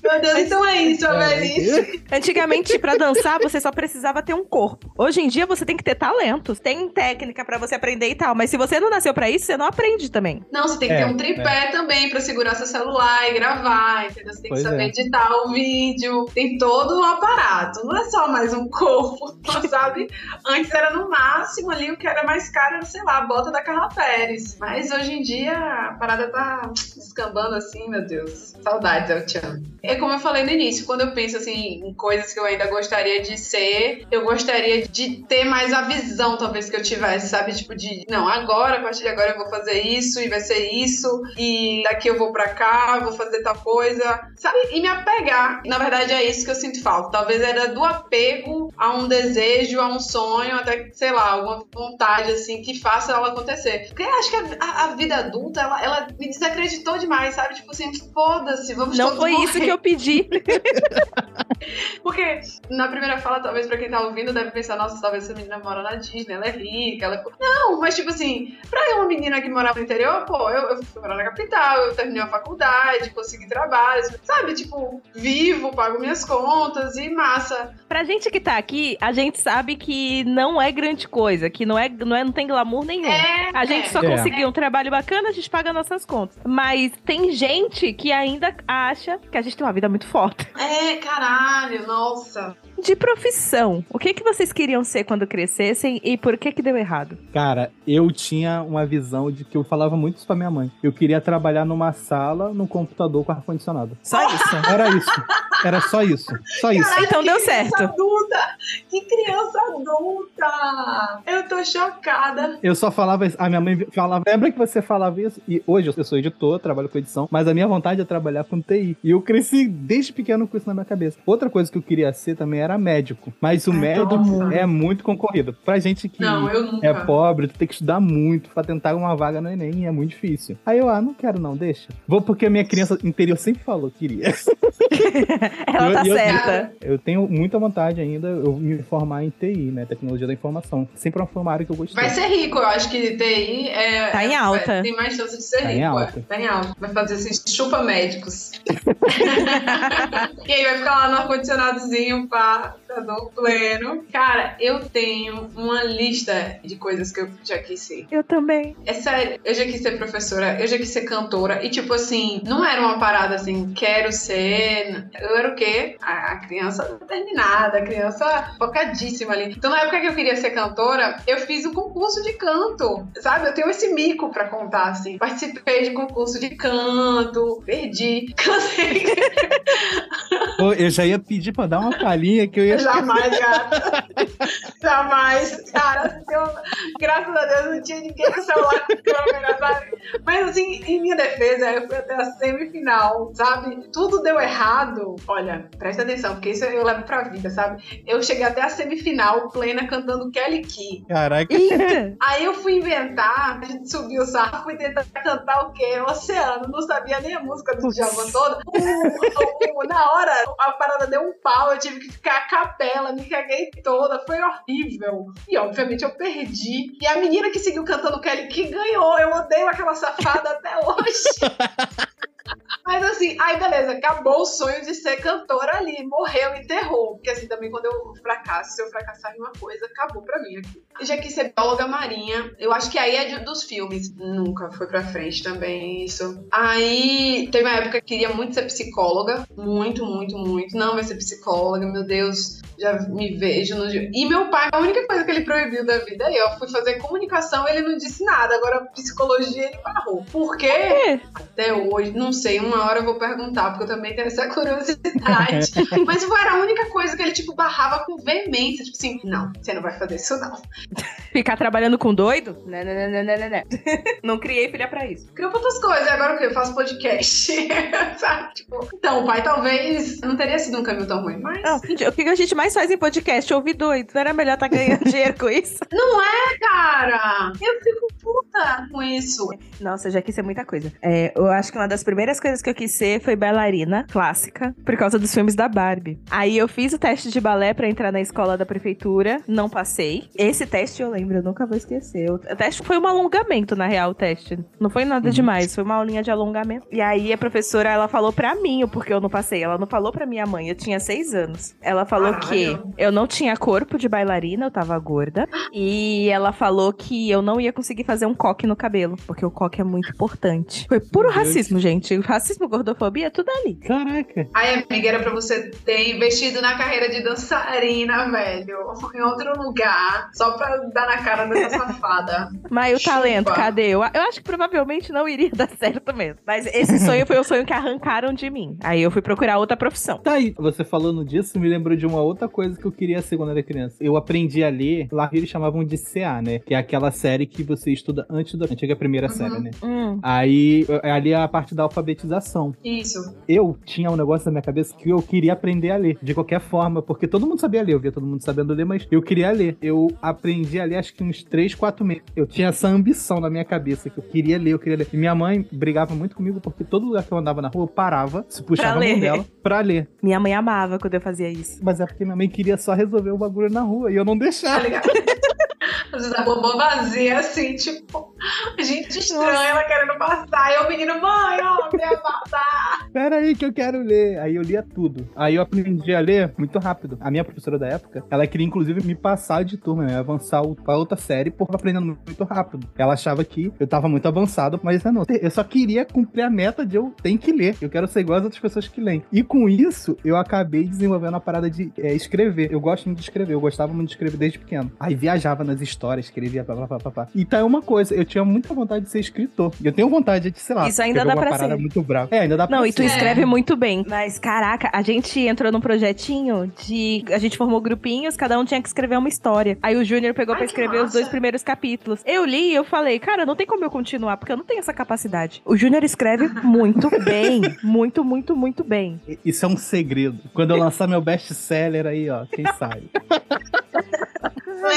Meu Deus, então é isso, a velhice. Antigamente, pra dançar, você só precisava ter um corpo. Hoje em dia, você tem que ter talento. Tem técnica pra você aprender e tal. Mas se você não nasceu pra isso, você não aprende também. Não, você tem que É, ter um tripé também pra segurar seu celular e gravar, entendeu? Você tem Pois que saber é. editar o vídeo. Tem todo um aparato. Não é só mais um (laughs) corpo, sabe? Antes era no máximo ali o que era mais caro, era, sei lá, a bota da Carla Pérez. Mas hoje em dia a parada tá descambando assim, meu Deus. Saudades, El Chan. É como eu falei no início, quando eu penso assim em coisas que eu ainda gostaria de ser, eu gostaria de ter mais a visão, talvez, que eu tivesse, sabe? Tipo, de não, agora, a partir de agora eu vou fazer isso e vai ser isso, e daqui eu vou pra cá, vou fazer tal coisa, sabe? E me apegar. Na verdade, é isso que eu sinto falta. Talvez era do apego a um desejo, a um sonho, até, sei lá, alguma vontade, assim, que faça ela acontecer. Porque eu acho que a, a- vida adulta, ela, ela me desacreditou demais, sabe? Tipo assim, foda-se, vamos Não foi morrer. isso que eu pedi. (laughs) Porque na primeira fala, talvez pra quem tá ouvindo, deve pensar, nossa, talvez essa menina mora na Disney, ela é rica, ela... Não, mas tipo assim, pra uma menina que morava no interior, pô, eu, eu fui morar na capital, eu terminei a faculdade, consegui trabalho, sabe? Tipo, vivo, pago minhas contas e massa. Pra gente que tá aqui, a gente sabe que não é grande coisa, que não é, não, é, não tem glamour nenhum. É, A gente é. só É. conseguiu um trabalho bacana, a gente paga nossas contas. Mas tem gente que ainda acha que a gente tem uma vida muito foda. É, caralho, nossa. De profissão, o que, que vocês queriam ser quando crescessem e por que que deu errado? Cara, eu tinha uma visão de que eu falava muito isso pra minha mãe. Eu queria trabalhar numa sala, no computador com ar-condicionado. Só isso. (laughs) Era isso. Era só isso. Só isso. Então que deu criança certo. adulta! Que criança adulta! Eu tô chocada. Eu só falava isso. A minha mãe falava. Lembra que você falava isso? E hoje eu sou editor, trabalho com edição, mas a minha vontade é trabalhar com TI. E eu cresci desde pequeno com isso na minha cabeça. Outra coisa que eu queria ser também era médico. Mas o Ai, médico é muito concorrido. Pra gente que Não, é pobre, tu tem que estudar muito pra tentar uma vaga no Enem, e é muito difícil. Aí eu, ah, não quero não, deixa. Vou porque a minha criança interior sempre falou que queria. (laughs) Ela Eu- tá eu- certa. Eu tenho muita vontade ainda eu me formar em TI, né? Tecnologia da informação. Sempre foi uma área que eu gostei. Vai ser rico, eu acho que TI é. Tá em é- alta. tem mais chance de ser Tá em rico. alta. É. Tá em alta. Vai fazer assim, chupa médicos. (laughs) (laughs) e aí vai ficar lá no ar-condicionadozinho, pá. uh, computador pleno. Cara, eu tenho uma lista de coisas que eu já quis ser. Eu também. É sério, eu já quis ser professora, eu já quis ser cantora. E, tipo assim, não era uma parada assim, quero ser. Eu era o quê? A, criança terminada, a criança focadíssima ali. Então, na época que eu queria ser cantora, eu fiz um concurso de canto, sabe? Eu tenho esse mico pra contar, assim. Participei de concurso de canto, perdi, (laughs) cantei. Pô, eu já ia pedir pra dar uma palhinha que eu ia. Jamais, gata. (laughs) Jamais. Cara, eu, graças a Deus não tinha ninguém com celular com câmera, sabe? Mas assim, em minha defesa, eu fui até a semifinal, sabe? Tudo deu errado. Olha, presta atenção, porque isso eu levo pra vida, sabe? Eu cheguei até a semifinal, plena, cantando Kelly Key. Caraca. Eita! (laughs) Aí eu fui inventar, a gente subiu o sarro, fui tentar cantar o quê? Oceano. Não sabia nem a música do Djavan toda. O- o- o- na hora, a parada deu um pau, eu tive que ficar a capela, me caguei toda, foi horrível. E obviamente eu perdi. E a menina que seguiu cantando Kelly que ganhou. Eu odeio aquela safada até hoje. (laughs) Mas assim, aí beleza, acabou o sonho de ser cantora ali, morreu, enterrou. Porque assim, também quando eu fracasso, se eu fracassar em uma coisa, acabou pra mim aqui. Eu já quis ser bióloga marinha, eu acho que aí é de- dos filmes, nunca foi pra frente também isso. Aí teve uma época que queria muito ser psicóloga, muito, muito, muito. Não vai ser psicóloga, meu Deus, já me vejo no... E meu pai, a única coisa que ele proibiu da vida aí, eu fui fazer comunicação, ele não disse nada, agora psicologia ele barrou. Por quê? É. Até hoje, não sei, uma hora eu vou perguntar, porque eu também tenho essa (laughs) curiosidade. Mas foi a única coisa que ele, tipo, barrava com veemência. Tipo assim, não, você não vai fazer isso, não. Ficar trabalhando com doido? Né, né, né, né, né, né. (laughs) Não criei filha pra isso. Criou pra outras coisas, agora o que? Eu faço podcast. (laughs) Sabe? Tipo, então, o pai talvez não teria sido um caminho tão ruim, mas. Não, o que a gente mais faz em podcast? Ouvir doido. Não era melhor estar ganhando dinheiro com isso? Não é, cara! Eu fico puta com isso. Nossa, já quis ser muita coisa. É, eu acho que uma das primeiras coisas que eu quis ser foi bailarina clássica, por causa dos filmes da Barbie. Aí eu fiz o teste de balé pra entrar na escola da prefeitura, não passei. Esse teste eu lembro, eu nunca vou esquecer. O teste foi um alongamento, na real, o teste. Não foi nada Uhum. demais, foi uma aulinha de alongamento. E aí a professora, ela falou pra mim o porquê eu não passei. Ela não falou pra minha mãe, eu tinha seis anos. Ela falou Caralho. que eu não tinha corpo de bailarina, eu tava gorda. E ela falou que eu não ia conseguir fazer um coque no cabelo, porque o coque é muito importante. Foi puro racismo, gente. Racismo, gordofobia, tudo ali. Caraca. Aí, amiga, era pra você ter investido na carreira de dançarina, velho. Em outro lugar. Só pra dar na cara dessa (laughs) safada. Mas o Chupa. talento, cadê? Eu, eu acho que provavelmente não iria (laughs) dar certo mesmo. Mas esse sonho foi o sonho que arrancaram de mim. Aí eu fui procurar outra profissão. Tá aí, você falando disso me lembrou de uma outra coisa que eu queria ser quando era criança. Eu aprendi a ler, lá eles chamavam de CA, né? Que é aquela série que você estuda antes da antiga primeira Uhum. série, né? Hum. Aí, ali é a parte da alfabetização. Isso. Eu tinha um negócio na minha cabeça que eu queria aprender a ler, de qualquer forma, porque todo mundo sabia ler, eu via todo mundo sabendo ler, mas eu queria ler. Eu aprendi a ler acho que uns 3, 4 meses. Eu tinha essa ambição na minha cabeça, que eu queria ler, eu queria ler. E minha mãe brigava muito comigo, porque todo lugar que eu andava na rua, eu parava, se puxava a mão dela pra ler. Minha mãe amava quando eu fazia isso. Mas é porque minha mãe queria só resolver o bagulho na rua, e eu não Tá deixava. ligado? (laughs) Às vezes a boba vazia, assim, tipo, gente estranha, ela querendo passar. E o menino, mãe, ó, quer passar. Pera aí que eu quero ler. Aí eu lia tudo. Aí eu aprendi a ler muito rápido. A minha professora da época, ela queria inclusive me passar de turma, né? avançar pra outra série, porque eu tava aprendendo muito rápido. Ela achava que eu tava muito avançado, mas eu não. Eu só queria cumprir a meta de eu tenho que ler. Eu quero ser igual as outras pessoas que leem. E com isso, eu acabei desenvolvendo a parada de é, escrever. Eu gosto muito de escrever. Eu gostava muito de escrever desde pequeno. Aí viajava nas histórias, escrevia, pá, pá, pá, pá, pá. Então é uma coisa, eu tinha muita vontade de ser escritor. Eu tenho vontade de, sei lá, Isso ainda dá uma pra parada ser. muito brava. É, ainda dá pra Não, e tu ser. escreve muito bem. Mas, caraca, a gente entrou num projetinho de. A gente formou grupinhos, cada um tinha que escrever uma história. Aí o Júnior pegou Ai, pra escrever os dois primeiros capítulos. Eu li e eu falei, cara, não tem como eu continuar, porque eu não tenho essa capacidade. O Júnior escreve (laughs) muito bem. Muito, muito, muito bem. Isso é um segredo. Quando eu lançar meu best seller aí, ó, quem sabe? (laughs)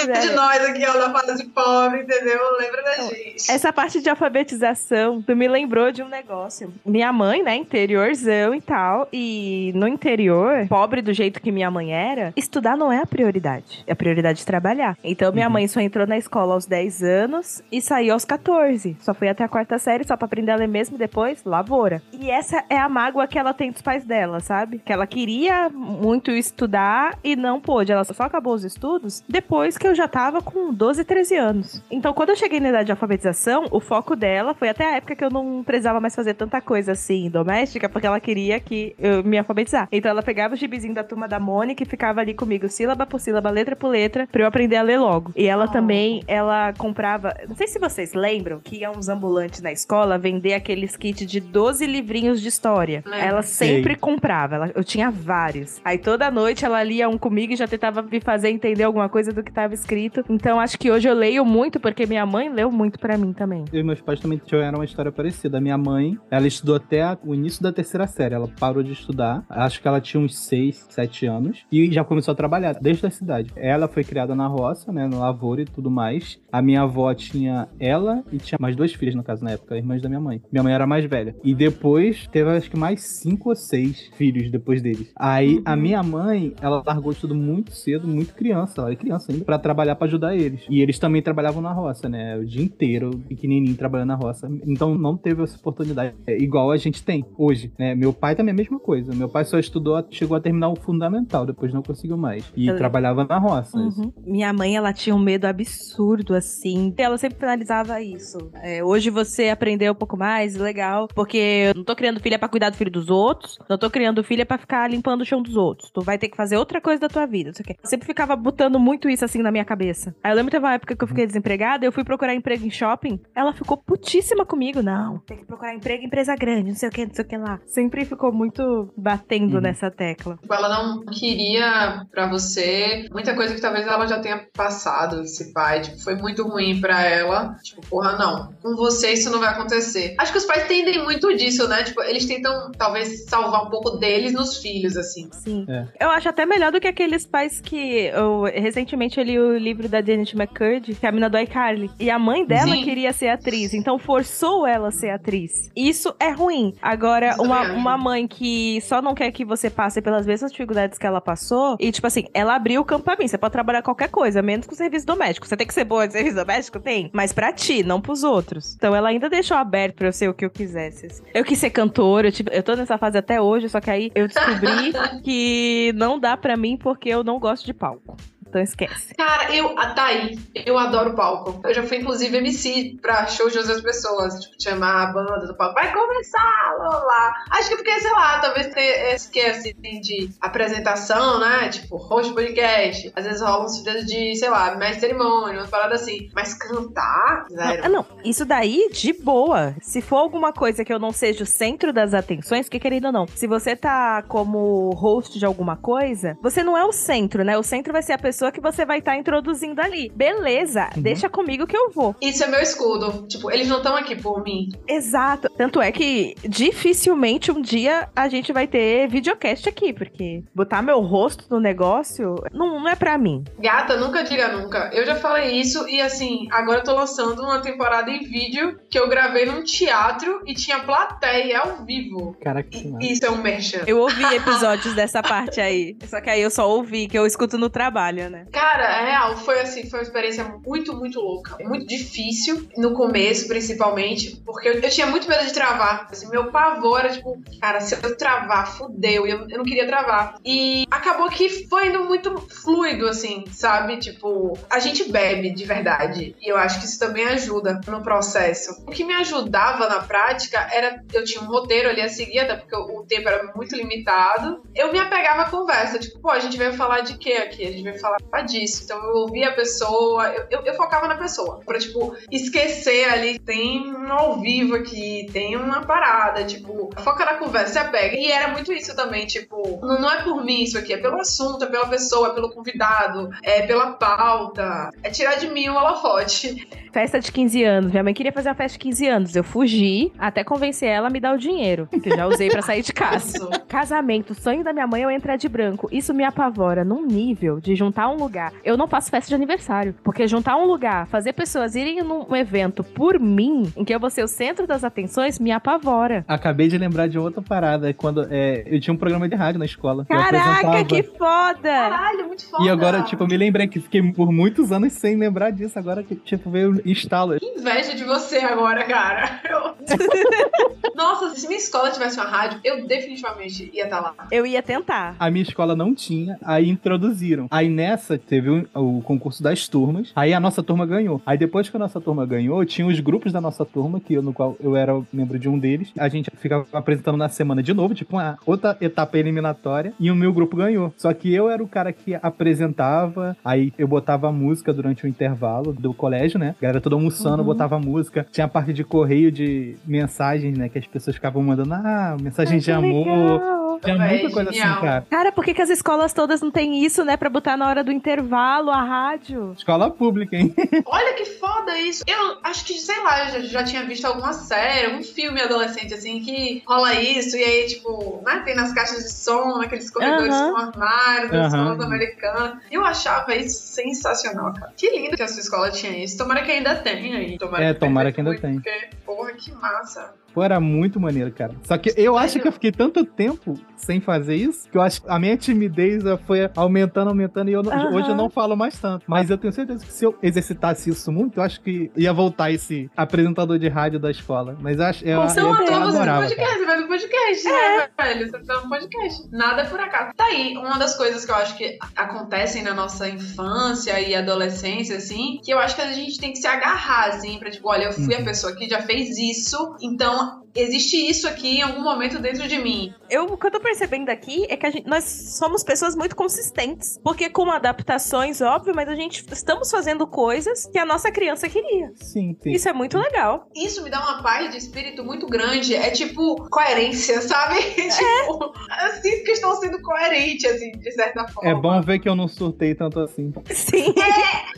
Lembra de nós aqui, ó, na fase pobre, entendeu? Lembra da gente. Essa parte de alfabetização, tu me lembrou de um negócio. Minha mãe, né, interiorzão e tal, e no interior, pobre do jeito que minha mãe era, estudar não é a prioridade. É a prioridade de trabalhar. Então minha uhum. mãe só entrou na escola aos 10 anos e saiu aos 14. Só foi até a quarta série, só pra aprender a ler mesmo, depois, lavoura. E essa é a mágoa que ela tem dos pais dela, sabe? Que ela queria muito estudar e não pôde. Ela só acabou os estudos depois que eu já tava com 12, 13 anos. Então, quando eu cheguei na idade de alfabetização, o foco dela foi até a época que eu não precisava mais fazer tanta coisa assim doméstica, porque ela queria que eu me alfabetizar. Então, ela pegava o gibizinho da turma da Mônica e ficava ali comigo, sílaba por sílaba, letra por letra, pra eu aprender a ler logo. E ela oh. também, ela comprava. Não sei se vocês lembram que iam uns ambulantes na escola vender aqueles kits de 12 livrinhos de história. É. Ela sempre Sim. comprava, ela, eu tinha vários. Aí toda noite ela lia um comigo e já tentava me fazer entender alguma coisa do que estava escrito. Então acho que hoje eu leio muito porque minha mãe leu muito para mim também. Eu e meus pais também tiveram uma história parecida. A minha mãe, ela estudou até o início da terceira série. Ela parou de estudar. Acho que ela tinha uns 6, 7 anos e já começou a trabalhar desde a cidade. Ela foi criada na roça, né, no lavoura e tudo mais. A minha avó tinha ela e tinha mais duas filhas no caso na época, irmãs da minha mãe. Minha mãe era mais velha. E depois teve acho que mais cinco ou seis filhos depois deles. Aí a minha mãe, ela largou tudo muito cedo, muito criança, ela é criança ainda, para trabalhar para ajudar eles. E eles também trabalhavam na roça, né? O dia inteiro, pequenininho, trabalhando na roça. Então não teve essa oportunidade é, igual a gente tem hoje, né? Meu pai também é a mesma coisa. Meu pai só estudou, chegou a terminar o fundamental, depois não conseguiu mais. E Eu... trabalhava na roça. Uhum. Minha mãe, ela tinha um medo absurdo, assim. Ela sempre finalizava isso. É, hoje você aprendeu um pouco mais, legal, porque eu não tô criando filha para cuidar do filho dos outros, não tô criando filha para ficar limpando o chão dos outros. Tu vai ter que fazer outra coisa da tua vida. Eu sempre ficava botando muito isso assim na minha cabeça. Aí eu lembro que teve uma época que eu fiquei desempregada, eu fui procurar emprego em shopping. Ela ficou putíssima comigo. Não, tem que procurar emprego em empresa grande, não sei o que, não sei o que lá. Sempre ficou muito batendo uhum. nessa tecla. Tipo, ela não queria para você muita coisa que talvez ela já tenha passado, esse pai. Tipo, foi muito ruim para ela. Tipo, porra, não. Com você isso não vai acontecer. Acho que os pais tendem muito disso, né? Tipo, eles tentam talvez salvar um pouco deles nos filhos, assim. Sim. É. Eu acho até melhor do que aqueles pais que. Eu, recentemente eu livro da Janet McCurdy, que é a mina do iCarly. E a mãe dela Sim. queria ser atriz, então forçou ela a ser atriz. Isso é ruim. Agora, uma, uma mãe que só não quer que você passe pelas mesmas dificuldades que ela passou, e tipo assim, ela abriu o campo pra mim. Você pode trabalhar qualquer coisa, menos com serviço doméstico. Você tem que ser boa de serviço doméstico? Tem. Mas pra ti, não pros outros. Então ela ainda deixou aberto pra eu ser o que eu quisesse. Assim. Eu quis ser cantora, eu, tipo, eu tô nessa fase até hoje, só que aí eu descobri (laughs) que não dá pra mim porque eu não gosto de palco então esquece. Cara, eu, a Thaí, eu adoro palco. Eu já fui, inclusive, MC pra shows de outras pessoas, tipo, chamar a banda do palco, vai começar, lá. Acho que porque, sei lá, talvez ter esse que é assim de apresentação, né? Tipo, host podcast. Às vezes rola uns vídeos de, sei lá, mais cerimônia, uma parada assim. Mas cantar, zero. Não, não, isso daí, de boa. Se for alguma coisa que eu não seja o centro das atenções, que querendo ou não, se você tá como host de alguma coisa, você não é o centro, né? O centro vai ser a pessoa pessoa que você vai estar tá introduzindo ali. Beleza, uhum. deixa comigo que eu vou. Isso é meu escudo. Tipo, eles não estão aqui por mim. Exato. Tanto é que dificilmente um dia a gente vai ter videocast aqui, porque botar meu rosto no negócio não, não é para mim. Gata, nunca diga nunca. Eu já falei isso e assim, agora eu tô lançando uma temporada em vídeo que eu gravei num teatro e tinha plateia ao vivo. Caraca, e, isso é um merchan. Eu ouvi episódios dessa parte aí. Só que aí eu só ouvi, que eu escuto no trabalho, né? Né? Cara, é real, foi assim, foi uma experiência muito, muito louca. Muito difícil, no começo, principalmente, porque eu, eu tinha muito medo de travar. Assim, meu pavor era tipo, cara, se eu travar, fudeu. E eu, eu não queria travar. E acabou que foi indo muito fluido, assim, sabe? Tipo, a gente bebe de verdade. E eu acho que isso também ajuda no processo. O que me ajudava na prática era. Eu tinha um roteiro ali a seguir, até porque o tempo era muito limitado. Eu me apegava à conversa. Tipo, pô, a gente veio falar de quê aqui? A gente veio falar disso. Então eu ouvia a pessoa, eu, eu, eu, focava na pessoa. Pra, tipo, esquecer ali, tem um ao vivo aqui, tem uma parada, tipo, foca na conversa, se apega. E era muito isso também, tipo, não, não é por mim isso aqui, é pelo assunto, é pela pessoa, é pelo convidado, é pela pauta, é tirar de mim o holofote. Festa de 15 anos. Minha mãe queria fazer uma festa de 15 anos. Eu fugi até convencer ela a me dar o dinheiro, que eu já usei para sair de casa. (laughs) Casamento, sonho da minha mãe é eu entrar de branco. Isso me apavora num nível de juntar juntar um lugar. Eu não faço festa de aniversário, porque juntar um lugar, fazer pessoas irem num evento por mim, em que eu vou ser o centro das atenções, me apavora. Acabei de lembrar de outra parada, quando é, eu tinha um programa de rádio na escola. Caraca, que foda! Caralho, muito foda! E agora, tipo, eu me lembrei que fiquei por muitos anos sem lembrar disso, agora que, tipo, veio instalo. Que inveja de você agora, cara. Eu... (laughs) Nossa, se minha escola tivesse uma rádio, eu definitivamente ia estar lá. Eu ia tentar. A minha escola não tinha, aí introduziram. Aí nessa teve o, o concurso das turmas, aí a nossa turma ganhou. Aí depois que a nossa turma ganhou, tinha os grupos da nossa turma, que eu, no qual eu era membro de um deles. A gente ficava apresentando na semana de novo, tipo uma outra etapa eliminatória, e o meu grupo ganhou. Só que eu era o cara que apresentava, aí eu botava música durante o intervalo do colégio, né? A galera toda almoçando, uhum. botava música. Tinha a parte de correio de mensagens, né? Que as pessoas ficavam mandando, ah, mensagem Ai, de amor. Legal. Tinha muita coisa assim, genial. assim, cara. Cara, por que, que as escolas todas não têm isso, né? Pra botar na hora do intervalo a rádio? Escola pública, hein? (laughs) Olha que foda isso. Eu acho que, sei lá, já, já tinha visto alguma série, algum filme adolescente, assim, que rola isso. E aí, tipo, né? Tem nas caixas de som, naqueles corredores com armário, das uh -huh. escolas americanas. Eu achava isso sensacional, cara. Que lindo que a sua escola tinha isso. Tomara que ainda tenha aí. Tomara é, que tomara que ainda tenha. Porque, porra, que massa. Pô, era muito maneiro, cara. Só que eu acho que eu fiquei tanto tempo sem fazer isso que eu acho que a minha timidez foi aumentando, aumentando e eu, uhum. hoje eu não falo mais tanto. Mas eu tenho certeza que se eu exercitasse isso muito, eu acho que ia voltar esse apresentador de rádio da escola. Mas eu acho. Eu, Você é um ator, você no podcast, você podcast, é. né, velho? Você tá no podcast. Nada é por acaso. Tá aí, uma das coisas que eu acho que acontecem na nossa infância e adolescência, assim, que eu acho que a gente tem que se agarrar, assim, pra tipo, olha, eu fui a uhum. pessoa que já fez isso, então existe isso aqui em algum momento dentro de mim. Eu, o que eu tô percebendo aqui é que gente, nós somos pessoas muito consistentes. Porque com adaptações, óbvio, mas a gente estamos fazendo coisas que a nossa criança queria. Sim, sim. Isso é muito legal. Isso me dá uma paz de espírito muito grande. É tipo coerência, sabe? (laughs) É. tipo, eu sinto que estão sendo coerentes, assim, de certa forma. É bom ver que eu não surtei tanto assim. Sim. É.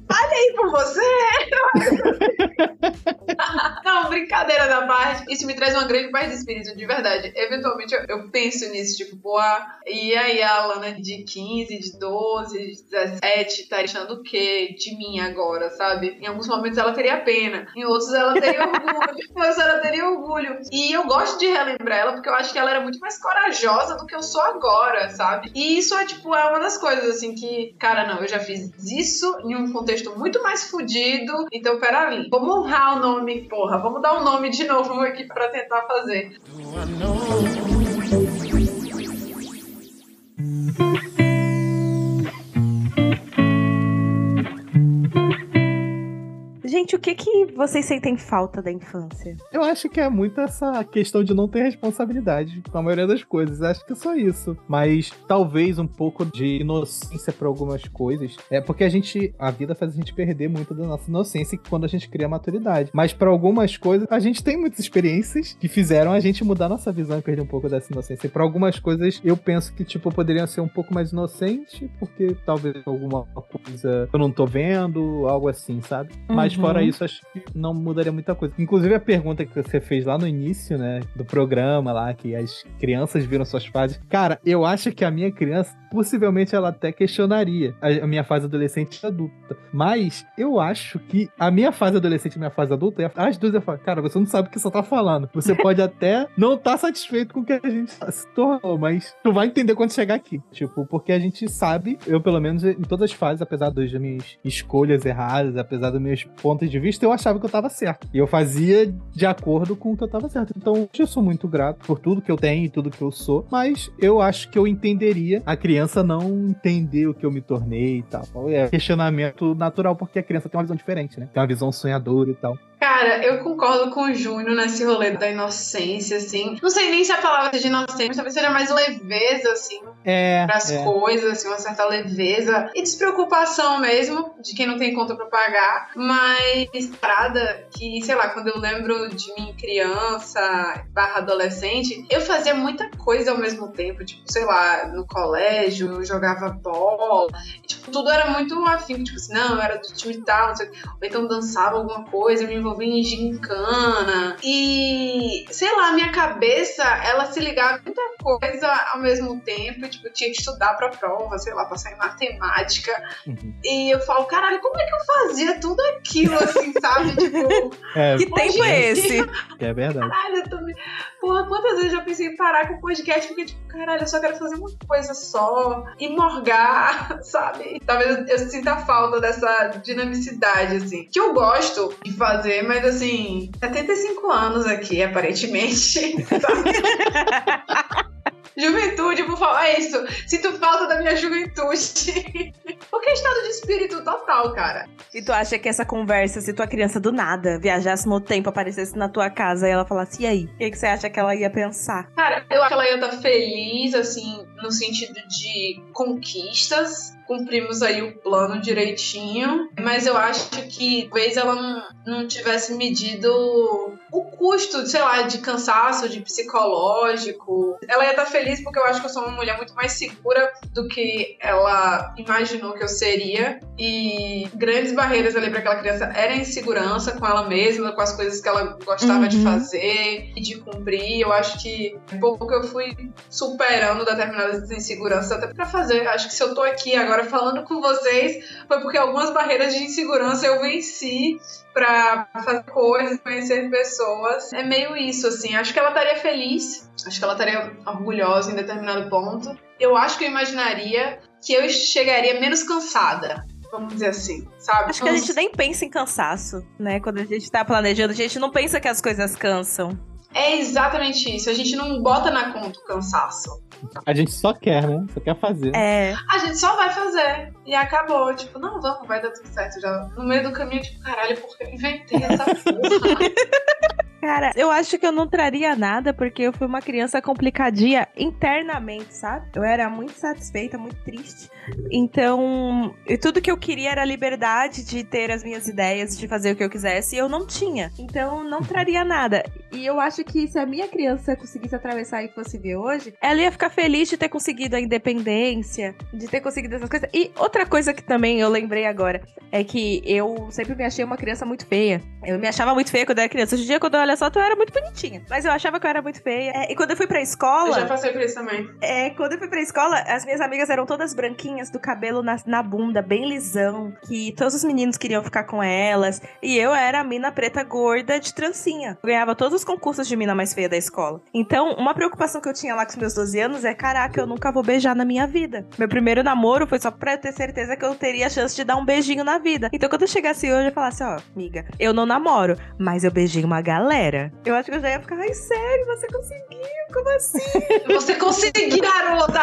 (laughs) Olha aí por você. (laughs) não, brincadeira da parte. Isso me traz uma grande paz de espírito, de verdade. Eventualmente eu, eu penso nisso, tipo, pô, e aí a Alana de 15, de 12, de 17 tá achando o quê de mim agora, sabe? Em alguns momentos ela teria pena, em outros ela teria orgulho, (laughs) em outros ela teria orgulho. E eu gosto de relembrar ela porque eu acho que ela era muito mais corajosa do que eu sou agora, sabe? E isso é, tipo, é uma das coisas, assim, que, cara, não, eu já fiz isso em um contexto muito mais fodido, então peraí, vamos honrar o nome, porra, vamos dar o um nome de novo aqui para tentar fazer. Gente, que que vocês sentem falta da infância? Eu acho que é muito essa questão de não ter responsabilidade com a maioria das coisas. Acho que é só isso. Mas talvez um pouco de inocência para algumas coisas. É porque a gente. A vida faz a gente perder muito da nossa inocência quando a gente cria maturidade. Mas para algumas coisas, a gente tem muitas experiências que fizeram a gente mudar nossa visão e perder um pouco dessa inocência. Pra algumas coisas, eu penso que, tipo, poderiam ser um pouco mais inocente, porque talvez alguma coisa eu não tô vendo, algo assim, sabe? Uhum. Mas fora uhum. Isso, acho que não mudaria muita coisa. Inclusive, a pergunta que você fez lá no início, né, do programa lá, que as crianças viram suas fases. Cara, eu acho que a minha criança, possivelmente, ela até questionaria a minha fase adolescente e adulta. Mas eu acho que a minha fase adolescente e a minha fase adulta, as duas eu falo, cara, você não sabe o que você tá falando. Você (laughs) pode até não estar tá satisfeito com o que a gente se tornou, mas tu vai entender quando chegar aqui. Tipo, porque a gente sabe, eu pelo menos em todas as fases, apesar das minhas escolhas erradas, apesar dos meus pontos pontos de vista, eu achava que eu tava certo. E eu fazia de acordo com o que eu tava certo. Então, eu sou muito grato por tudo que eu tenho e tudo que eu sou, mas eu acho que eu entenderia a criança não entender o que eu me tornei e tal. É questionamento natural, porque a criança tem uma visão diferente, né? Tem uma visão sonhadora e tal. Cara, eu concordo com o Júnior nesse rolê da inocência, assim. Não sei nem se a palavra de inocência, mas talvez seja mais leveza, assim. É. Pras é. coisas, assim, uma certa leveza. E despreocupação mesmo, de quem não tem conta pra pagar. Mas parada que, sei lá, quando eu lembro de mim criança barra adolescente, eu fazia muita coisa ao mesmo tempo. Tipo, sei lá, no colégio, eu jogava bola. E, tipo, tudo era muito afim, tipo assim, não, eu era do time tal, não sei, ou então dançava alguma coisa, me envolvia em gincana. E, sei lá, minha cabeça, ela se ligava muita coisa ao mesmo tempo, e, tipo, tinha que estudar pra prova, sei lá, passar em matemática. Uhum. E eu falo, caralho, como é que eu fazia tudo aquilo, assim, sabe? (laughs) tipo, é, que tempo é esse? (laughs) É verdade. Caralho, eu tô... Porra, quantas vezes eu pensei em parar com o podcast, porque, tipo, caralho, eu só quero fazer uma coisa só, e morgar, (laughs) sabe? Talvez eu sinta falta dessa dinamicidade, assim, que eu gosto de fazer, mas, assim, 75 anos aqui, aparentemente? (laughs) Juventude, por favor, é isso. Sinto falta da minha juventude. Porque é estado de espírito total, cara. E tu acha que essa conversa, se tua criança do nada viajasse no tempo, aparecesse na tua casa e ela falasse, e aí? O que, que você acha que ela ia pensar? Cara, eu acho que ela ia estar feliz, assim, no sentido de conquistas, cumprimos aí o plano direitinho, mas eu acho que talvez ela não, não tivesse medido o custo, sei lá, de cansaço, de psicológico. Ela ia estar feliz porque eu acho que eu sou uma mulher muito mais segura do que ela imaginou que eu seria. E grandes barreiras ali para aquela criança era a insegurança com ela mesma, com as coisas que ela gostava uhum. de fazer e de cumprir. Eu acho que pouco que eu fui superando determinadas inseguranças até para fazer. Acho que se eu tô aqui agora agora falando com vocês foi porque algumas barreiras de insegurança eu venci para fazer coisas, conhecer pessoas. É meio isso, assim. Acho que ela estaria feliz, acho que ela estaria orgulhosa em determinado ponto. Eu acho que eu imaginaria que eu chegaria menos cansada. Vamos dizer assim, sabe? Acho que a gente nem pensa em cansaço, né? Quando a gente tá planejando, a gente não pensa que as coisas cansam. É exatamente isso. A gente não bota na conta o cansaço. A gente só quer, né? Só quer fazer. É. A gente só vai fazer. E acabou. Tipo, não, vamos, vai dar tudo certo. Já no meio do caminho, tipo, caralho, por que eu inventei essa porra? (laughs) Cara, eu acho que eu não traria nada porque eu fui uma criança complicadinha internamente, sabe? Eu era muito satisfeita, muito triste. Então, tudo que eu queria era a liberdade de ter as minhas ideias, de fazer o que eu quisesse, e eu não tinha. Então, não traria nada. E eu acho que se a minha criança conseguisse atravessar e fosse ver hoje, ela ia ficar feliz de ter conseguido a independência, de ter conseguido essas coisas. E outra coisa que também eu lembrei agora é que eu sempre me achei uma criança muito feia. Eu me achava muito feia quando era criança. Hoje em dia, quando eu olho só, tu era muito bonitinha. Mas eu achava que eu era muito feia. É, e quando eu fui pra escola. Eu já passei por isso também. É, quando eu fui pra escola, as minhas amigas eram todas branquinhas, do cabelo na, na bunda, bem lisão. Que todos os meninos queriam ficar com elas. E eu era a mina preta gorda de trancinha. Eu ganhava todos os concursos de mina mais feia da escola. Então, uma preocupação que eu tinha lá com os meus 12 anos é: caraca, eu nunca vou beijar na minha vida. Meu primeiro namoro foi só pra eu ter certeza que eu teria a chance de dar um beijinho na vida. Então, quando eu chegasse hoje, eu falasse: ó, amiga, eu não namoro, mas eu beijei uma galera. Eu acho que eu já ia ficar, ai, sério, você conseguiu? Como assim? (laughs) Você conseguiu, garota!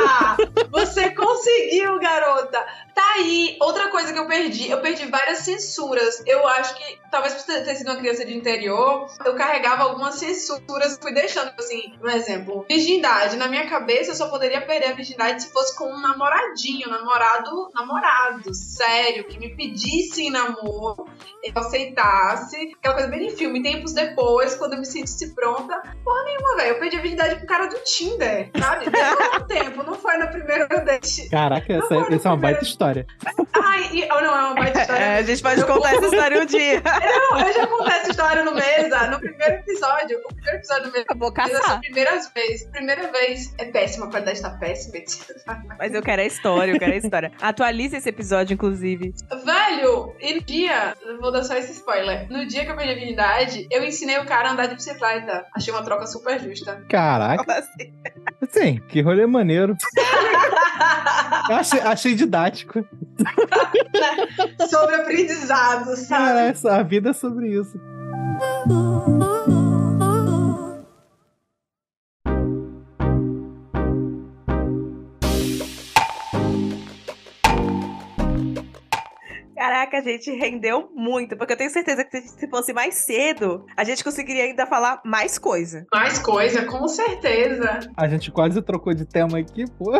Você conseguiu, garota! Tá aí, outra coisa que eu perdi, eu perdi várias censuras. Eu acho que, talvez por ter sido uma criança de interior, eu carregava algumas censuras, fui deixando, assim, um exemplo. Virgindade. Na minha cabeça, eu só poderia perder a virgindade se fosse com um namoradinho, namorado, namorado, sério, que me pedisse em namoro, eu aceitasse. Aquela coisa bem de filme. Tempos depois, quando eu me sentisse pronta, porra nenhuma, velho. Eu perdi a virgindade com o cara do Tinder, sabe? Demorou um tempo, não foi no primeiro date. Caraca, essa, é, essa é uma baita história. Ai, e, oh, não, é uma baita história. É, a gente pode eu contar essa história um dia. (laughs) Não, eu já contei essa história no Mesa, no primeiro episódio. O primeiro episódio do Mesa. Eu vou caçar. Primeiras vezes. Primeira vez. É péssima, a qualidade tá péssima. Mas eu quero a história, eu quero a história. Atualize esse episódio, inclusive. Velho, e no dia, vou dar só esse spoiler. No dia que eu perdi a virgindade, eu ensinei o cara a andar de bicicleta. Achei uma troca super justa. Caraca. Assim? Sim, que rolê maneiro. achei, achei didático. (laughs) sobre aprendizado, sabe? É, a vida é sobre isso. Caraca, a gente rendeu muito, porque eu tenho certeza que se fosse mais cedo, a gente conseguiria ainda falar mais coisa. Mais coisa, com certeza. A gente quase trocou de tema aqui, pô. (laughs)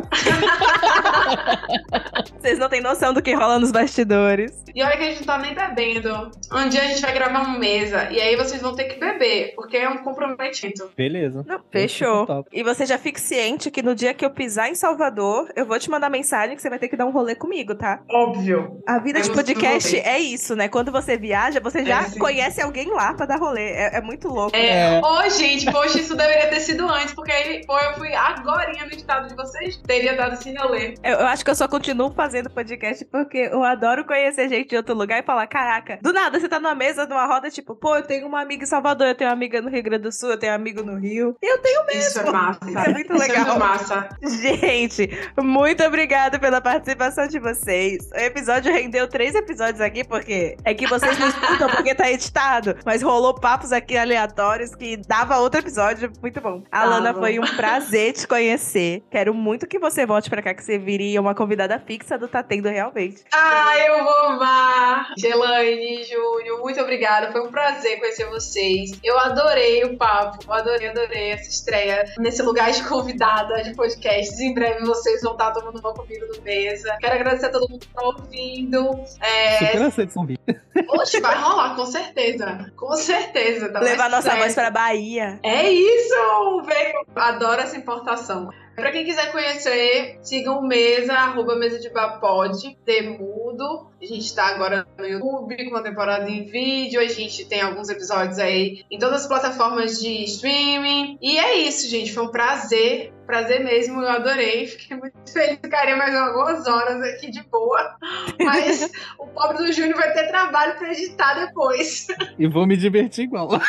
Vocês não têm noção do que rola nos bastidores. E olha que a gente tá nem bebendo. Um dia a gente vai gravar uma mesa e aí vocês vão ter que beber, porque é um comprometimento. Beleza. Não, fechou. E você já fique ciente que no dia que eu pisar em Salvador, eu vou te mandar mensagem que você vai ter que dar um rolê comigo, tá? Óbvio. A vida de podcast é isso, né? Quando você viaja, você já é, conhece alguém lá pra dar rolê. É, é muito louco. É. Né? Ô, oh, gente, poxa, isso deveria ter sido antes, porque aí pô, eu fui agora no estado de vocês, teria dado esse rolê. Eu, eu acho que eu só continuo fazendo podcast porque eu adoro conhecer gente de outro lugar e falar: caraca, do nada você tá numa mesa, numa roda, tipo, pô, eu tenho uma amiga em Salvador, eu tenho uma amiga no Rio Grande do Sul, eu tenho um amigo no Rio. Eu tenho mesmo. Isso é massa. Isso é muito legal. Isso é muito massa. Gente, muito obrigada pela participação de vocês. O episódio rendeu três episódios aqui, porque é que vocês não escutam porque tá editado, mas rolou papos aqui aleatórios que dava outro episódio muito bom. Alana, foi um prazer te conhecer. Quero muito que você volte pra cá, que você viria uma convidada fixa do Tá Tendo realmente. Ah, eu vou amar! Gelaine, Júnior, muito obrigada. Foi um prazer conhecer vocês. Eu adorei o papo, eu adorei, adorei essa estreia nesse lugar de convidada de podcasts. Em breve vocês vão estar tomando uma comigo no mesa. Quero agradecer a todo mundo que tá ouvindo. É... Super aceito convite. Oxe, vai rolar, com certeza. Com certeza. Tá Levar nossa certo. voz pra Bahia. É isso! Veio. Adoro essa importação. Pra quem quiser conhecer, sigam o Mesa, arroba Mesa de Bapode, Demudo. A gente tá agora no YouTube com uma temporada em vídeo. A gente tem alguns episódios aí em todas as plataformas de streaming. E é isso, gente. Foi um prazer. Prazer mesmo, eu adorei. Fiquei muito feliz. Ficaria mais algumas horas aqui de boa. Mas (laughs) o pobre do Júnior vai ter trabalho pra editar depois. E vou me divertir igual. (laughs)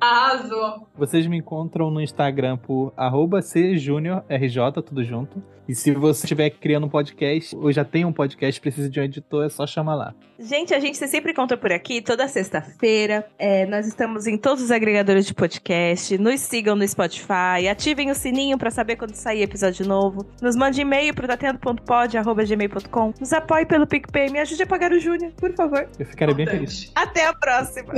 Arrasou. Vocês me encontram no Instagram por cjuniorrj, tudo junto. E se você estiver criando um podcast, ou já tem um podcast, precisa de um editor, é só chamar lá. Gente, a gente se sempre encontra por aqui, toda sexta-feira. É, nós estamos em todos os agregadores de podcast. Nos sigam no Spotify, ativem o sininho para saber quando sair episódio novo. Nos mande e-mail pro tatendo.pod.gmail.com. Nos apoie pelo PicPay, me ajude a pagar o Júnior, por favor. Eu ficarei bem feliz. Até a próxima.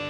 (laughs)